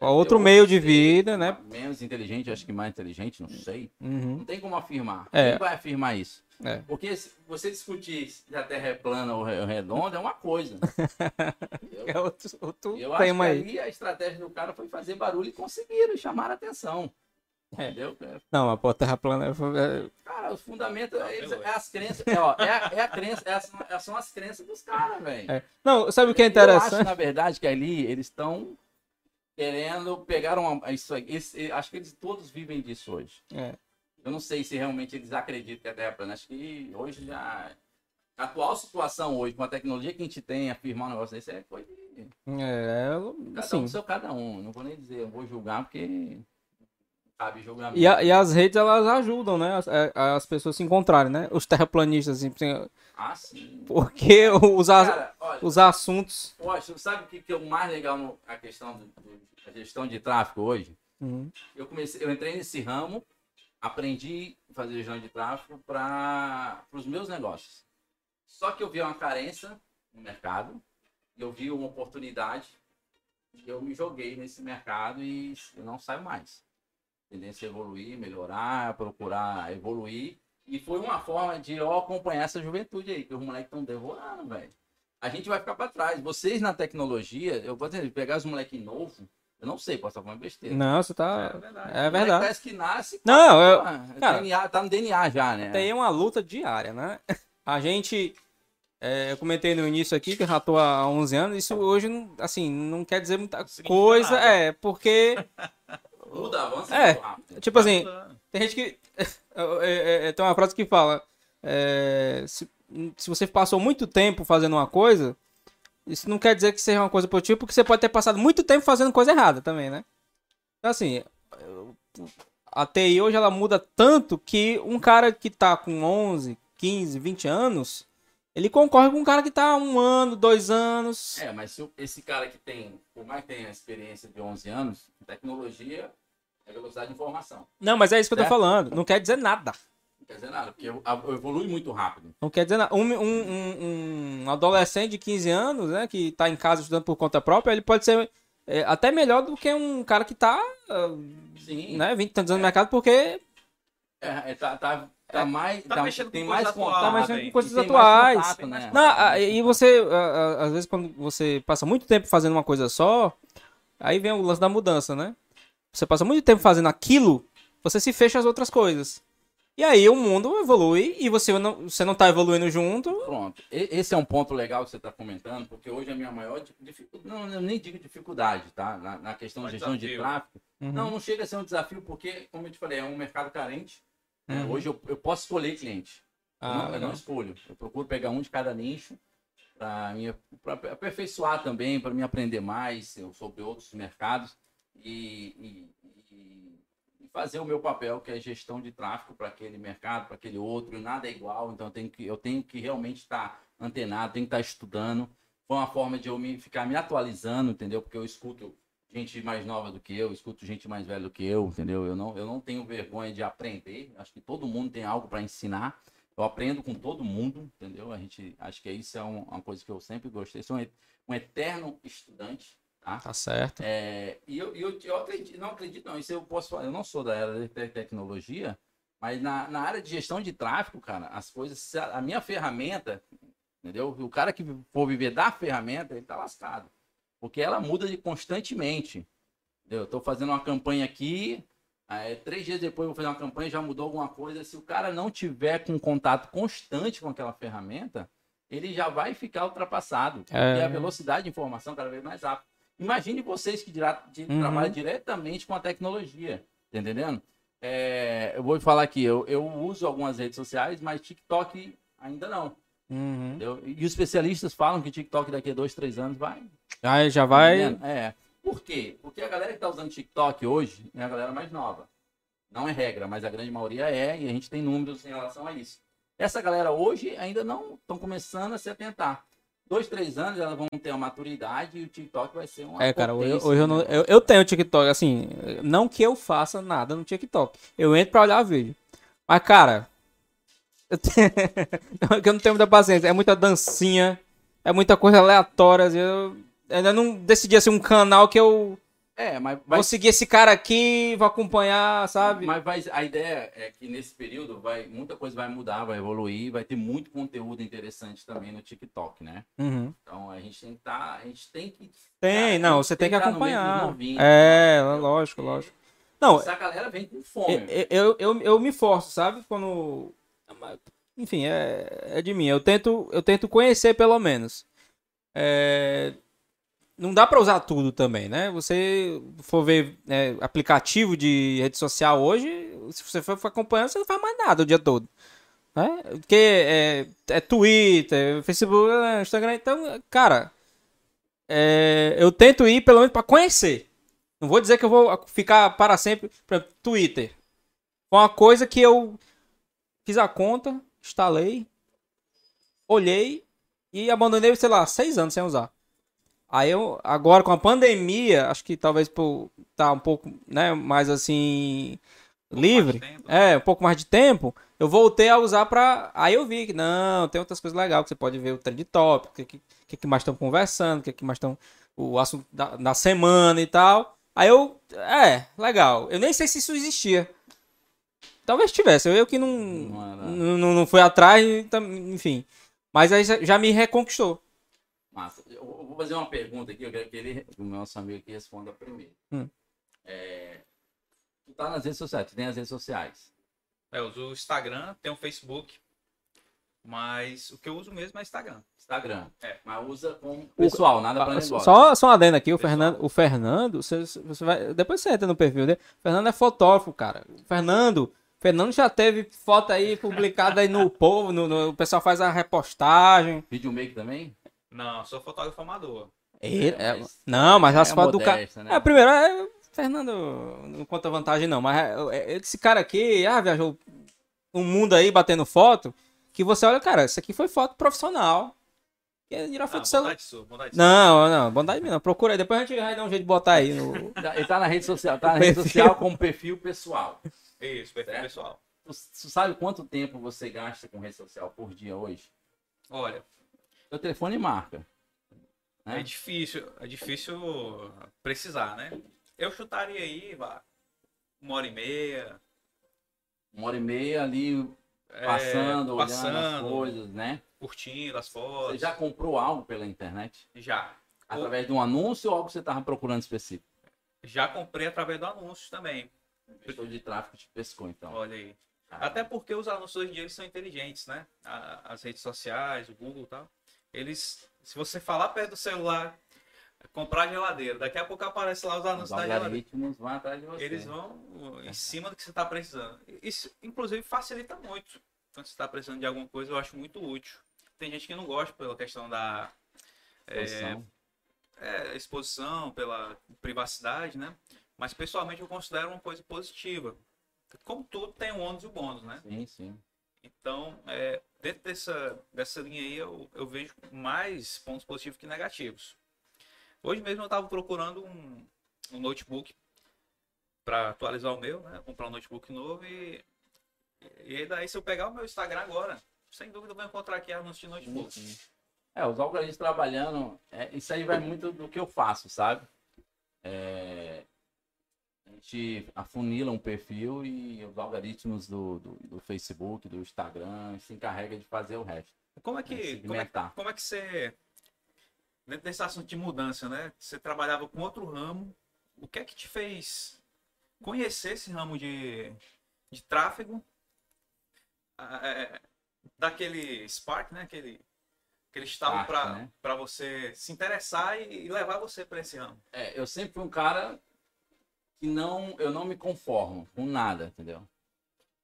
[SPEAKER 1] outro
[SPEAKER 2] Eu
[SPEAKER 1] meio de vida, né?
[SPEAKER 2] Menos inteligente, acho que mais inteligente, não sei.
[SPEAKER 1] Uhum.
[SPEAKER 2] Não tem como afirmar.
[SPEAKER 1] É.
[SPEAKER 2] Quem vai afirmar isso?
[SPEAKER 1] É.
[SPEAKER 2] Porque se você discutir se a Terra é plana ou re- redonda é uma coisa. eu *laughs*
[SPEAKER 1] É outro, outro
[SPEAKER 2] eu acho que
[SPEAKER 1] aí.
[SPEAKER 2] a estratégia do cara foi fazer barulho e conseguiram chamar a atenção.
[SPEAKER 1] É.
[SPEAKER 2] Entendeu? É,
[SPEAKER 1] Não, a pô, Terra plana é- é-
[SPEAKER 2] Cara, os fundamentos
[SPEAKER 3] Não,
[SPEAKER 2] eles-
[SPEAKER 3] eu-
[SPEAKER 2] é as crenças. É, ó, é, a- é a crença, é as- é- são as crenças dos caras, velho.
[SPEAKER 1] é. Não, sabe o que é
[SPEAKER 2] Eu
[SPEAKER 1] interessante?
[SPEAKER 2] acho, na verdade, que ali eles estão querendo pegar uma. Isso, aí, esse- acho que eles todos vivem disso hoje.
[SPEAKER 1] É.
[SPEAKER 2] Eu não sei se realmente eles acreditam que a Terra é plana. Acho que hoje já. A atual situação hoje, com a tecnologia que a gente tem, afirmar um negócio desse é coisa de.
[SPEAKER 1] É,
[SPEAKER 2] Cada
[SPEAKER 1] assim.
[SPEAKER 2] um seu cada um. Não vou nem dizer, eu vou julgar porque. Cabe julgamento.
[SPEAKER 1] E, a- e as redes, elas ajudam, né? As, é, as pessoas se encontrarem, né? Os terraplanistas, assim, assim,
[SPEAKER 2] Ah, sim.
[SPEAKER 1] porque *laughs* os,
[SPEAKER 2] Cara, olha,
[SPEAKER 1] os assuntos...
[SPEAKER 2] poxa, sabe o que, que é o mais legal no, a questão do- da gestão de tráfego hoje?
[SPEAKER 1] Uhum.
[SPEAKER 2] eu comecei, eu entrei nesse ramo aprendi a fazer gestão de tráfego para os meus negócios. Só que eu vi uma carência no mercado, eu vi uma oportunidade, eu me joguei nesse mercado e eu não saio mais. Tendência a evoluir, melhorar, procurar evoluir. E foi uma forma de eu acompanhar essa juventude aí, que os moleques estão devorando, velho. A gente vai ficar para trás. Vocês na tecnologia, eu vou dizer, pegar os moleques novos, eu não sei, posso estar falando besteira.
[SPEAKER 1] Não, você tá.
[SPEAKER 3] É verdade.
[SPEAKER 1] É verdade.
[SPEAKER 2] Parece que nasce.
[SPEAKER 1] Não, eu-
[SPEAKER 2] Ah,
[SPEAKER 1] cara,
[SPEAKER 2] DNA, tá no DNA já, né?
[SPEAKER 1] Tem uma luta diária, né? A gente. é, eu comentei no início aqui que eu já tô há 11 anos. Isso hoje, não, assim, não quer dizer muita coisa.
[SPEAKER 3] nada.
[SPEAKER 1] É, porque. *laughs*
[SPEAKER 2] Muda, avança
[SPEAKER 1] É.
[SPEAKER 2] rápido.
[SPEAKER 1] Tipo assim, tem gente que. *laughs* é, é, é, tem uma frase que fala. é, se, se você passou muito tempo fazendo uma coisa, isso não quer dizer que seja uma coisa positiva, porque você pode ter passado muito tempo fazendo coisa errada também, né? Então, assim, a TI hoje ela muda tanto que um cara que tá com 11, 15, 20 anos, ele concorre com um cara que tá há um ano, dois anos.
[SPEAKER 2] É, mas se esse cara que tem, por mais que tenha a experiência de 11 anos, tecnologia é velocidade de informação.
[SPEAKER 1] Não, mas é isso que eu tô
[SPEAKER 2] Certo.
[SPEAKER 1] falando. Não quer dizer nada.
[SPEAKER 2] Não quer dizer nada, porque evolui muito rápido.
[SPEAKER 1] Não quer dizer nada. Um, um, um- um adolescente de 15 anos, né, que tá em casa estudando por conta própria, ele pode ser é, até melhor do que um cara que tá,
[SPEAKER 2] Sim.
[SPEAKER 1] né, 20 tantos anos no mercado, porque
[SPEAKER 2] É, é, tá, tá, tá mais.
[SPEAKER 3] tá mexendo
[SPEAKER 2] tem
[SPEAKER 3] com
[SPEAKER 2] mais contato.
[SPEAKER 1] tá
[SPEAKER 3] Ah,
[SPEAKER 1] mexendo com coisas
[SPEAKER 2] E tem mais
[SPEAKER 1] atuais.
[SPEAKER 2] contato, né?
[SPEAKER 1] Não, e você, às vezes, quando você passa muito tempo fazendo uma coisa só, aí vem o lance da mudança, né? Você passa muito tempo fazendo aquilo, você se fecha às outras coisas. E aí o mundo evolui e você não, você não tá evoluindo junto.
[SPEAKER 2] Pronto. Esse é um ponto legal que você está comentando, porque hoje a minha maior dificuldade, não, eu nem digo dificuldade, tá? Na, na questão de gestão de
[SPEAKER 3] desafio.
[SPEAKER 2] tráfego.
[SPEAKER 1] Uhum.
[SPEAKER 2] Não, não chega a ser um desafio, porque, como eu te falei, é um mercado carente. né?
[SPEAKER 1] Uhum.
[SPEAKER 2] Hoje eu, eu posso escolher cliente. Eu,
[SPEAKER 1] Ah,
[SPEAKER 2] não, eu não escolho. Eu procuro pegar um de cada nicho para aperfeiçoar também, para me aprender mais eu- sobre outros mercados e, e- e- fazer o meu papel, que é gestão de tráfego para aquele mercado, para aquele outro, nada é igual, então eu tenho que, eu tenho que realmente estar antenado, tenho que estar estudando. Foi uma forma de eu me, ficar me atualizando, entendeu? Porque eu escuto gente mais nova do que eu, escuto gente mais velha do que eu, entendeu? Eu não, eu não tenho vergonha de aprender. Acho que todo mundo tem algo para ensinar. Eu aprendo com todo mundo, entendeu? A gente, acho que isso é um- uma coisa que eu sempre gostei. Sou um, um eterno estudante, tá?
[SPEAKER 1] Tá certo.
[SPEAKER 2] É, e eu, eu, eu acredito, não acredito, não. Isso eu posso falar. Eu não sou da era de te- tecnologia, mas na, na área de gestão de tráfego, cara, as coisas. A, a minha ferramenta, entendeu? O cara que for viver da ferramenta, ele tá lascado. Porque ela muda de constantemente. Entendeu? Eu tô fazendo uma campanha aqui. aí, três dias depois eu vou fazer uma campanha, já mudou alguma coisa. Se o cara não tiver com contato constante com aquela ferramenta, ele já vai ficar ultrapassado. Porque
[SPEAKER 1] É.
[SPEAKER 2] a velocidade de informação cada vez mais rápida. Imagine vocês que
[SPEAKER 1] Uhum.
[SPEAKER 2] trabalham diretamente com a tecnologia. Tá entendendo? É, eu vou falar aqui, eu, eu uso algumas redes sociais, mas TikTok ainda não.
[SPEAKER 1] Uhum.
[SPEAKER 2] entendeu? E os especialistas falam que TikTok daqui a dois, três anos vai.
[SPEAKER 1] Aí já
[SPEAKER 2] tá
[SPEAKER 1] vai.
[SPEAKER 2] entendendo? É. Por quê? Porque a galera que tá usando TikTok hoje é a galera mais nova. Não é regra, mas a grande maioria é, e a gente tem números em relação a isso. Essa galera hoje ainda não estão começando a se atentar. Dois, três anos elas vão ter uma maturidade e o TikTok vai ser uma
[SPEAKER 1] É, cara, hoje, hoje eu, não,
[SPEAKER 2] né?
[SPEAKER 1] eu, eu tenho TikTok, assim, não que eu faça nada no TikTok. Eu entro pra olhar vídeo. Mas, cara, *laughs* eu, tenho... eu não tenho muita paciência. É muita dancinha, é muita coisa aleatória. assim, Eu ainda não decidi, assim, um canal que eu
[SPEAKER 2] É, mas vai
[SPEAKER 1] vou seguir esse cara aqui, vou acompanhar, sabe?
[SPEAKER 2] Mas vai, a ideia é que nesse período vai, muita coisa vai mudar, vai evoluir, vai ter muito conteúdo interessante também no TikTok, né?
[SPEAKER 1] Uhum.
[SPEAKER 2] Então a gente tem que tá, a gente tem que
[SPEAKER 1] Tem,
[SPEAKER 2] Cara,
[SPEAKER 1] não, você tem que acompanhar.
[SPEAKER 2] novinhos,
[SPEAKER 1] É,
[SPEAKER 2] entendeu?
[SPEAKER 1] lógico, lógico. Não,
[SPEAKER 2] Essa galera vem com fome.
[SPEAKER 1] Eu, eu, eu, eu me forço, sabe? Quando. Enfim, é, é de mim. Eu tento, eu tento conhecer pelo menos. É, Não dá pra usar tudo também, né? Você for ver é, aplicativo de rede social hoje, se você for acompanhando, você não faz mais nada o dia todo. Né? Porque é, é Twitter, Facebook, Instagram. Então, cara, é, eu tento ir pelo menos pra conhecer. Não vou dizer que eu vou ficar para sempre. Exemplo, Twitter. Foi uma coisa que eu fiz a conta, instalei, olhei e abandonei, sei lá, seis anos sem usar. Aí eu, agora com a pandemia, acho que talvez por tá um pouco, né, mais assim, livre,
[SPEAKER 3] mais de tempo.
[SPEAKER 1] é, um pouco mais de tempo, eu voltei a usar pra. Aí eu vi que não, tem outras coisas legais, que você pode ver o trend tópico, o que, que, que mais estão conversando, o que, que mais estão. O assunto da, da semana e tal. Aí eu. É, legal. Eu nem sei se isso existia. Talvez tivesse, eu que não.
[SPEAKER 2] Não.
[SPEAKER 1] Não, não, não fui atrás, enfim. Mas aí já me reconquistou.
[SPEAKER 2] Massa. Eu eu fazer uma pergunta aqui, eu quero que ele, o nosso amigo aqui responda primeiro.
[SPEAKER 1] Hum.
[SPEAKER 2] É, tu tá nas redes sociais, tu tem as redes sociais.
[SPEAKER 3] É, eu uso o Instagram, tem o Facebook, mas o que eu uso mesmo é Instagram.
[SPEAKER 2] Instagram.
[SPEAKER 3] É.
[SPEAKER 2] Mas usa como pessoal, nada pra negócio.
[SPEAKER 1] Só, só um adendo aqui, o
[SPEAKER 3] Pessoal.
[SPEAKER 1] Fernando, o Fernando, você, você vai, depois você entra no perfil dele. O Fernando é fotógrafo, cara. O Fernando, Fernando já teve foto aí publicada aí no *laughs* povo, no, no- o pessoal faz a repostagem.
[SPEAKER 2] Videomaker também?
[SPEAKER 3] Não, sou fotógrafo amador.
[SPEAKER 1] Ele- é-
[SPEAKER 2] mas
[SPEAKER 1] não, mas as
[SPEAKER 2] é
[SPEAKER 1] fotos do cara.
[SPEAKER 2] né?
[SPEAKER 1] É, primeiro, é, Fernando não conta vantagem não, mas é- é- esse cara aqui, ah, viajou o mundo aí batendo foto, que você olha, cara, isso aqui foi foto profissional. E ele tirar
[SPEAKER 3] Ah,
[SPEAKER 1] foto do celular.
[SPEAKER 3] bondade sua, bondade sua.
[SPEAKER 1] Não, não, bondade minha não. Procura aí, depois a gente vai dar um jeito de botar aí no. *laughs*
[SPEAKER 2] Tá- Ele tá na rede social, tá na rede
[SPEAKER 1] Perfil.
[SPEAKER 2] social como perfil pessoal.
[SPEAKER 3] Isso, perfil
[SPEAKER 2] Certo.
[SPEAKER 3] pessoal.
[SPEAKER 2] Tu, tu sabe quanto tempo você gasta com rede social por dia hoje?
[SPEAKER 3] Olha,
[SPEAKER 2] Teu telefone marca. né?
[SPEAKER 3] é difícil, é difícil precisar, né? Eu chutaria aí, vá, uma hora e meia.
[SPEAKER 2] Uma hora e meia ali
[SPEAKER 3] é,
[SPEAKER 2] passando, olhando as
[SPEAKER 3] passando,
[SPEAKER 2] coisas, né?
[SPEAKER 3] curtindo as
[SPEAKER 2] Você
[SPEAKER 3] fotos.
[SPEAKER 2] já comprou algo pela internet?
[SPEAKER 3] Já.
[SPEAKER 2] Através de um anúncio ou algo que você estava procurando específico?
[SPEAKER 3] Já comprei através do anúncio também.
[SPEAKER 2] Gestor de tráfego te pescou, então.
[SPEAKER 3] Olha aí. Até porque os anúncios hoje em dia eles são inteligentes, né? As redes sociais, o Google e tal. Eles, se você falar perto do celular, comprar geladeira, daqui a pouco aparece lá os
[SPEAKER 2] Os
[SPEAKER 3] anúncios da geladeira.
[SPEAKER 2] vão atrás de você.
[SPEAKER 3] Eles vão em cima do que você está precisando. Isso, inclusive, facilita muito. Quando você está precisando de alguma coisa, eu acho muito útil. Tem gente que não gosta pela questão da é,
[SPEAKER 2] Posição.
[SPEAKER 3] é, exposição, pela privacidade, né? Mas, pessoalmente, eu considero uma coisa positiva. Como tudo, tem o ônus e o bônus, né?
[SPEAKER 2] Sim, sim.
[SPEAKER 3] Então, é, dentro dessa, dessa linha aí, eu, eu vejo mais pontos positivos que negativos. Hoje mesmo eu estava procurando um, um notebook para atualizar o meu, né? Comprar um notebook novo e, e daí se eu pegar o meu Instagram agora, sem dúvida eu vou encontrar aqui anúncio de notebook.
[SPEAKER 2] É, os algoritmos trabalhando, é, isso aí vai muito do que eu faço, sabe? É, gente afunila um perfil e os algoritmos do, do, do Facebook, do Instagram, se encarrega de fazer o resto.
[SPEAKER 3] Como é
[SPEAKER 2] É,
[SPEAKER 3] que, como é, como é que você, dentro desse assunto de mudança, né? Você trabalhava com outro ramo, o que é que te fez conhecer esse ramo de, de tráfego? É, daquele spark, né? Aquele, aquele estalo
[SPEAKER 2] Start,
[SPEAKER 3] para
[SPEAKER 2] né?
[SPEAKER 3] você se interessar e, e levar você para esse ramo.
[SPEAKER 2] É, eu sempre fui um cara que não, eu não me conformo com nada, entendeu?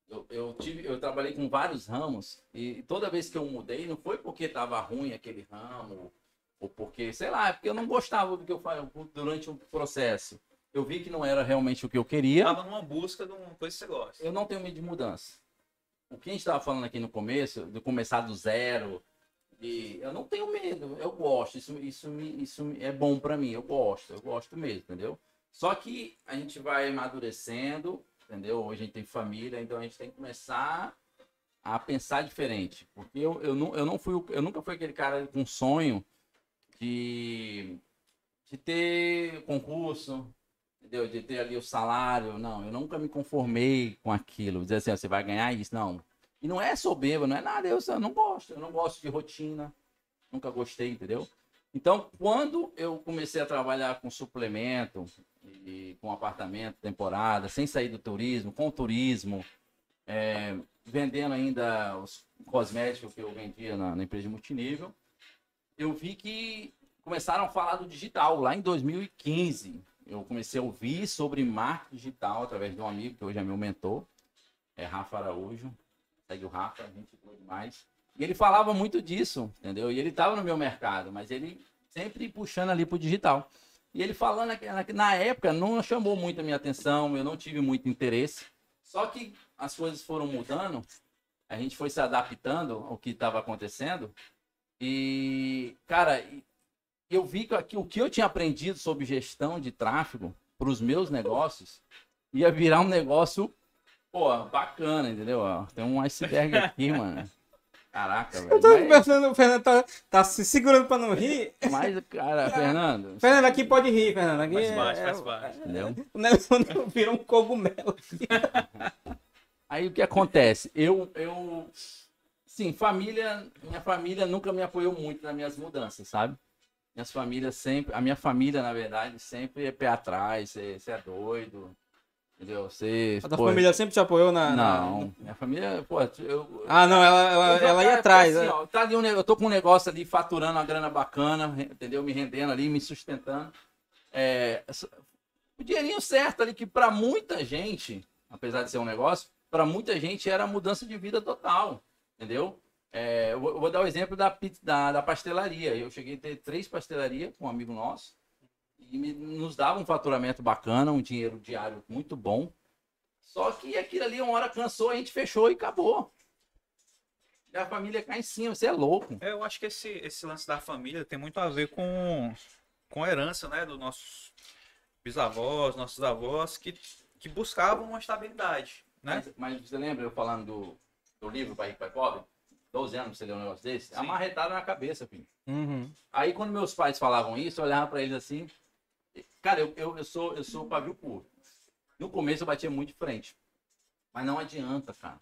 [SPEAKER 2] Eu, eu tive, eu trabalhei com vários ramos e toda vez que eu mudei não foi porque estava ruim aquele ramo ou porque, sei lá, é porque eu não gostava do que eu fazia durante o processo. Eu vi que não era realmente o que eu queria.
[SPEAKER 3] Estava numa busca de uma coisa que você gosta.
[SPEAKER 2] Eu não tenho medo de mudança. O que a gente estava falando aqui no começo, de começar do zero, de, eu não tenho medo, eu gosto, isso, isso, me- isso é bom para mim, eu gosto, eu gosto mesmo, entendeu? Só que a gente vai amadurecendo, entendeu? Hoje a gente tem família, então a gente tem que começar a pensar diferente. Porque eu, eu, não, eu, não fui, eu nunca fui aquele cara com sonho de, de ter concurso, entendeu? De ter ali o salário. Não, eu nunca me conformei com aquilo. Dizer assim, ó, você vai ganhar isso. Não. E não é soberba, não é nada. Eu, eu não gosto. Eu não gosto de rotina. Nunca gostei, entendeu? Então, quando eu comecei a trabalhar com suplemento e com apartamento, temporada, sem sair do turismo, com turismo, é, vendendo ainda os cosméticos que eu vendia na, na empresa de multinível, eu vi que começaram a falar do digital lá em 2015. Eu comecei a ouvir sobre marketing digital através de um amigo que hoje é meu mentor, é Rafa Araújo. Segue o Rafa, gente boa demais. E ele falava muito disso, entendeu? E ele estava no meu mercado, mas ele sempre puxando ali pro digital. E ele falando aqui- na- época não chamou muito a minha atenção, eu não tive muito interesse. Só que as coisas foram mudando, a gente foi se adaptando ao que estava acontecendo. E, cara, eu vi que o que eu tinha aprendido sobre gestão de tráfego para os meus negócios ia virar um negócio Pô, bacana, entendeu? Tem um iceberg aqui, mano. Caraca, velho.
[SPEAKER 1] Eu tô
[SPEAKER 2] Mas,
[SPEAKER 1] pensando, o Fernando tá, tá se segurando pra não rir.
[SPEAKER 2] mas, cara, *laughs* Fernando,
[SPEAKER 1] Fernando, aqui pode rir, Fernando. Aqui
[SPEAKER 3] Faz
[SPEAKER 1] é-
[SPEAKER 3] parte,
[SPEAKER 1] é-
[SPEAKER 3] faz parte.
[SPEAKER 2] entendeu?
[SPEAKER 1] O Nelson virou um cogumelo. *laughs*
[SPEAKER 2] Aí o que acontece? Eu, eu, sim, família, minha família nunca me apoiou muito nas minhas mudanças, sabe? Minhas famílias sempre, a minha família, na verdade, sempre é pé atrás, você você é doido, entendeu? Você,
[SPEAKER 1] A tua
[SPEAKER 2] pô,
[SPEAKER 1] família sempre te apoiou na. na-
[SPEAKER 2] Não, minha família, pô, eu...
[SPEAKER 1] Ah, não, ela, ela,
[SPEAKER 2] eu
[SPEAKER 1] ela ia
[SPEAKER 2] cara,
[SPEAKER 1] atrás.
[SPEAKER 2] assim,
[SPEAKER 1] né?
[SPEAKER 2] ó, tá ali um eu tô com um negócio ali, faturando uma grana bacana, entendeu? Me rendendo ali, me sustentando. É, o dinheirinho certo ali, que pra muita gente, apesar de ser um negócio, pra muita gente era mudança de vida total, entendeu? É, eu, vou, eu vou dar o exemplo da, da, da pastelaria. Eu cheguei a ter três pastelarias com um amigo nosso e me- nos dava um faturamento bacana, um dinheiro diário muito bom. Só que aquilo ali, uma hora cansou, a gente fechou e acabou. E a família cai em cima, você é louco.
[SPEAKER 3] É, eu acho que esse, esse lance da família tem muito a ver com, com a herança, né? Dos nossos bisavós, nossos avós, que, que buscavam uma estabilidade, né?
[SPEAKER 2] Mas, mas você lembra eu falando do, do livro Pai Rico, Pai Pobre? 12 anos pra você ler um negócio desse?
[SPEAKER 3] Sim.
[SPEAKER 2] Amarretado na cabeça, filho.
[SPEAKER 1] Uhum.
[SPEAKER 2] Aí quando meus pais falavam isso, eu olhava pra eles assim. Cara, eu, eu, eu sou eu sou pavio curto. No começo eu batia muito de frente. Mas não adianta, cara.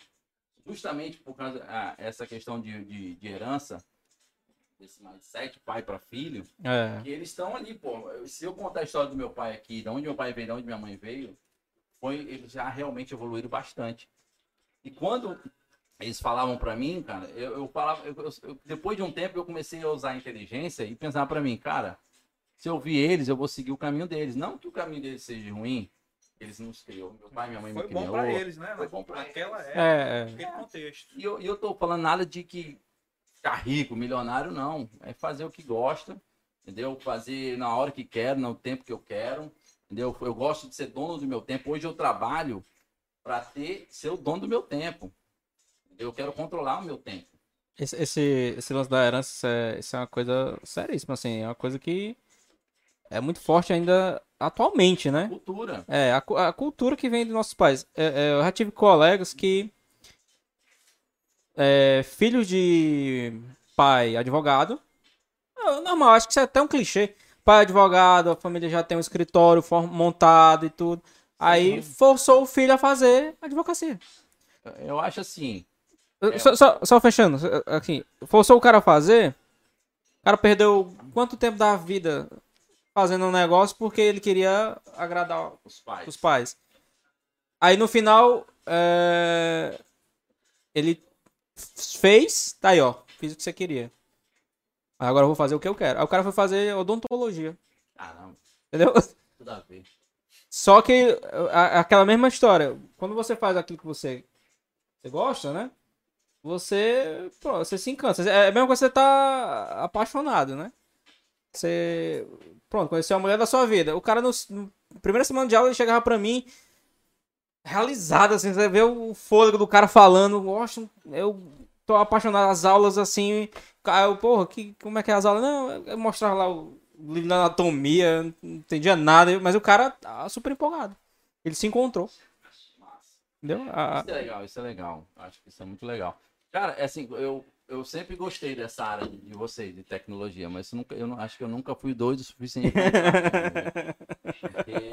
[SPEAKER 2] Justamente por causa ah, essa questão de, de, de herança, desse mindset, pai para filho,
[SPEAKER 1] É.
[SPEAKER 2] que eles estão ali, pô. Se eu contar a história do meu pai aqui, de onde meu pai veio, de onde minha mãe veio, foi, eles já realmente evoluíram bastante. E quando eles falavam pra mim, cara, eu, eu falava, eu- eu- depois de um tempo eu comecei a usar a inteligência e pensar pra mim, cara, se eu vi eles, eu vou seguir o caminho deles. Não que o caminho deles seja ruim, eles nos criou. Meu pai e minha mãe
[SPEAKER 3] Foi
[SPEAKER 2] me criou.
[SPEAKER 3] bom pra eles, né?
[SPEAKER 2] Foi bom pra
[SPEAKER 3] Naquela época,
[SPEAKER 1] É, é.
[SPEAKER 3] naquele contexto.
[SPEAKER 2] E eu, e eu tô falando nada de que ficar rico, milionário, não. É fazer o que gosta, entendeu? Fazer na hora que quero, no tempo que eu quero, entendeu? Eu gosto de ser dono do meu tempo. Hoje eu trabalho para ter, ser o dono do meu tempo. Eu quero controlar o meu tempo.
[SPEAKER 1] Esse, esse, esse lance da herança, isso é, isso é uma coisa seríssima, assim. É uma coisa que é muito forte ainda atualmente, né?
[SPEAKER 2] Cultura.
[SPEAKER 1] É, a, a cultura que vem dos nossos pais. É, é, eu já tive colegas que. É, filhos de pai advogado. é normal, acho que isso é até um clichê. Pai advogado, a família já tem um escritório montado e tudo. Aí forçou o filho a fazer advocacia.
[SPEAKER 2] Eu acho assim.
[SPEAKER 1] Só, só, só fechando, aqui. Forçou o cara a fazer. O cara perdeu quanto tempo da vida fazendo um negócio porque ele queria agradar
[SPEAKER 2] Os pais.
[SPEAKER 1] os pais. Aí no final, é, ele fez, tá aí ó, fiz o que você queria. Agora eu vou fazer o que eu quero. Aí o cara foi fazer odontologia,
[SPEAKER 2] Caramba,
[SPEAKER 1] entendeu?
[SPEAKER 2] tudo a ver.
[SPEAKER 1] Só que a- aquela mesma história, quando você faz aquilo que você, você gosta, né? Você, pô, você se encanta. É coisa que você tá apaixonado, né? Você, pronto, conheceu a mulher da sua vida. O cara, no, no primeira semana de aula, ele chegava pra mim realizado, assim, você vê o fôlego do cara falando, gosto, eu tô apaixonado as aulas, assim, Aí eu, porra, que, como é que é as aulas? Não, eu mostrava lá o livro da anatomia, não entendia nada, mas o cara tá super empolgado. Ele se encontrou, entendeu?
[SPEAKER 2] Isso é legal, isso é legal. Acho que isso é muito legal. Cara, é assim, eu, eu sempre gostei dessa área de, de vocês, de tecnologia, mas eu, nunca, eu não, acho que eu nunca fui doido o suficiente pra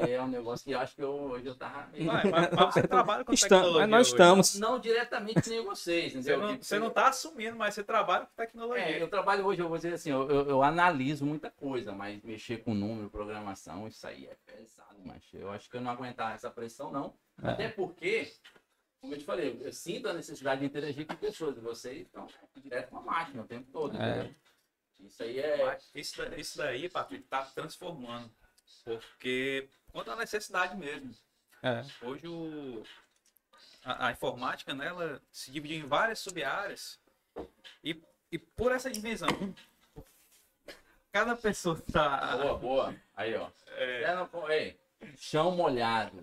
[SPEAKER 2] é um negócio que eu acho que eu, hoje eu tava meio...
[SPEAKER 3] Mas, mas- mas você trabalha com
[SPEAKER 1] Estamos,
[SPEAKER 3] tecnologia
[SPEAKER 1] mas nós
[SPEAKER 3] hoje.
[SPEAKER 1] estamos.
[SPEAKER 2] Não diretamente nem vocês,
[SPEAKER 3] Você
[SPEAKER 2] entendeu?
[SPEAKER 3] não,
[SPEAKER 2] Tipo,
[SPEAKER 3] você não tá assumindo, mas você trabalha com tecnologia.
[SPEAKER 2] É, eu trabalho hoje, eu vou dizer assim, eu, eu, eu analiso muita coisa, mas mexer com número, programação, isso aí é pesado, mas eu acho que eu não aguentar essa pressão, não.
[SPEAKER 1] É.
[SPEAKER 2] Até porque, como eu te falei, eu sinto a necessidade de interagir com pessoas, e vocês estão direto com a máquina o tempo todo,
[SPEAKER 1] É.
[SPEAKER 2] Isso aí é.
[SPEAKER 3] Isso, isso daí, Patrick, tá transformando. Porque conta a necessidade mesmo.
[SPEAKER 1] É.
[SPEAKER 3] Hoje o, a, a informática, né, ela se divide em várias sub-áreas. E, e por essa divisão, cada pessoa tá.
[SPEAKER 2] Boa, boa. Aí, ó.
[SPEAKER 3] É,
[SPEAKER 2] É, não, ei, chão molhado.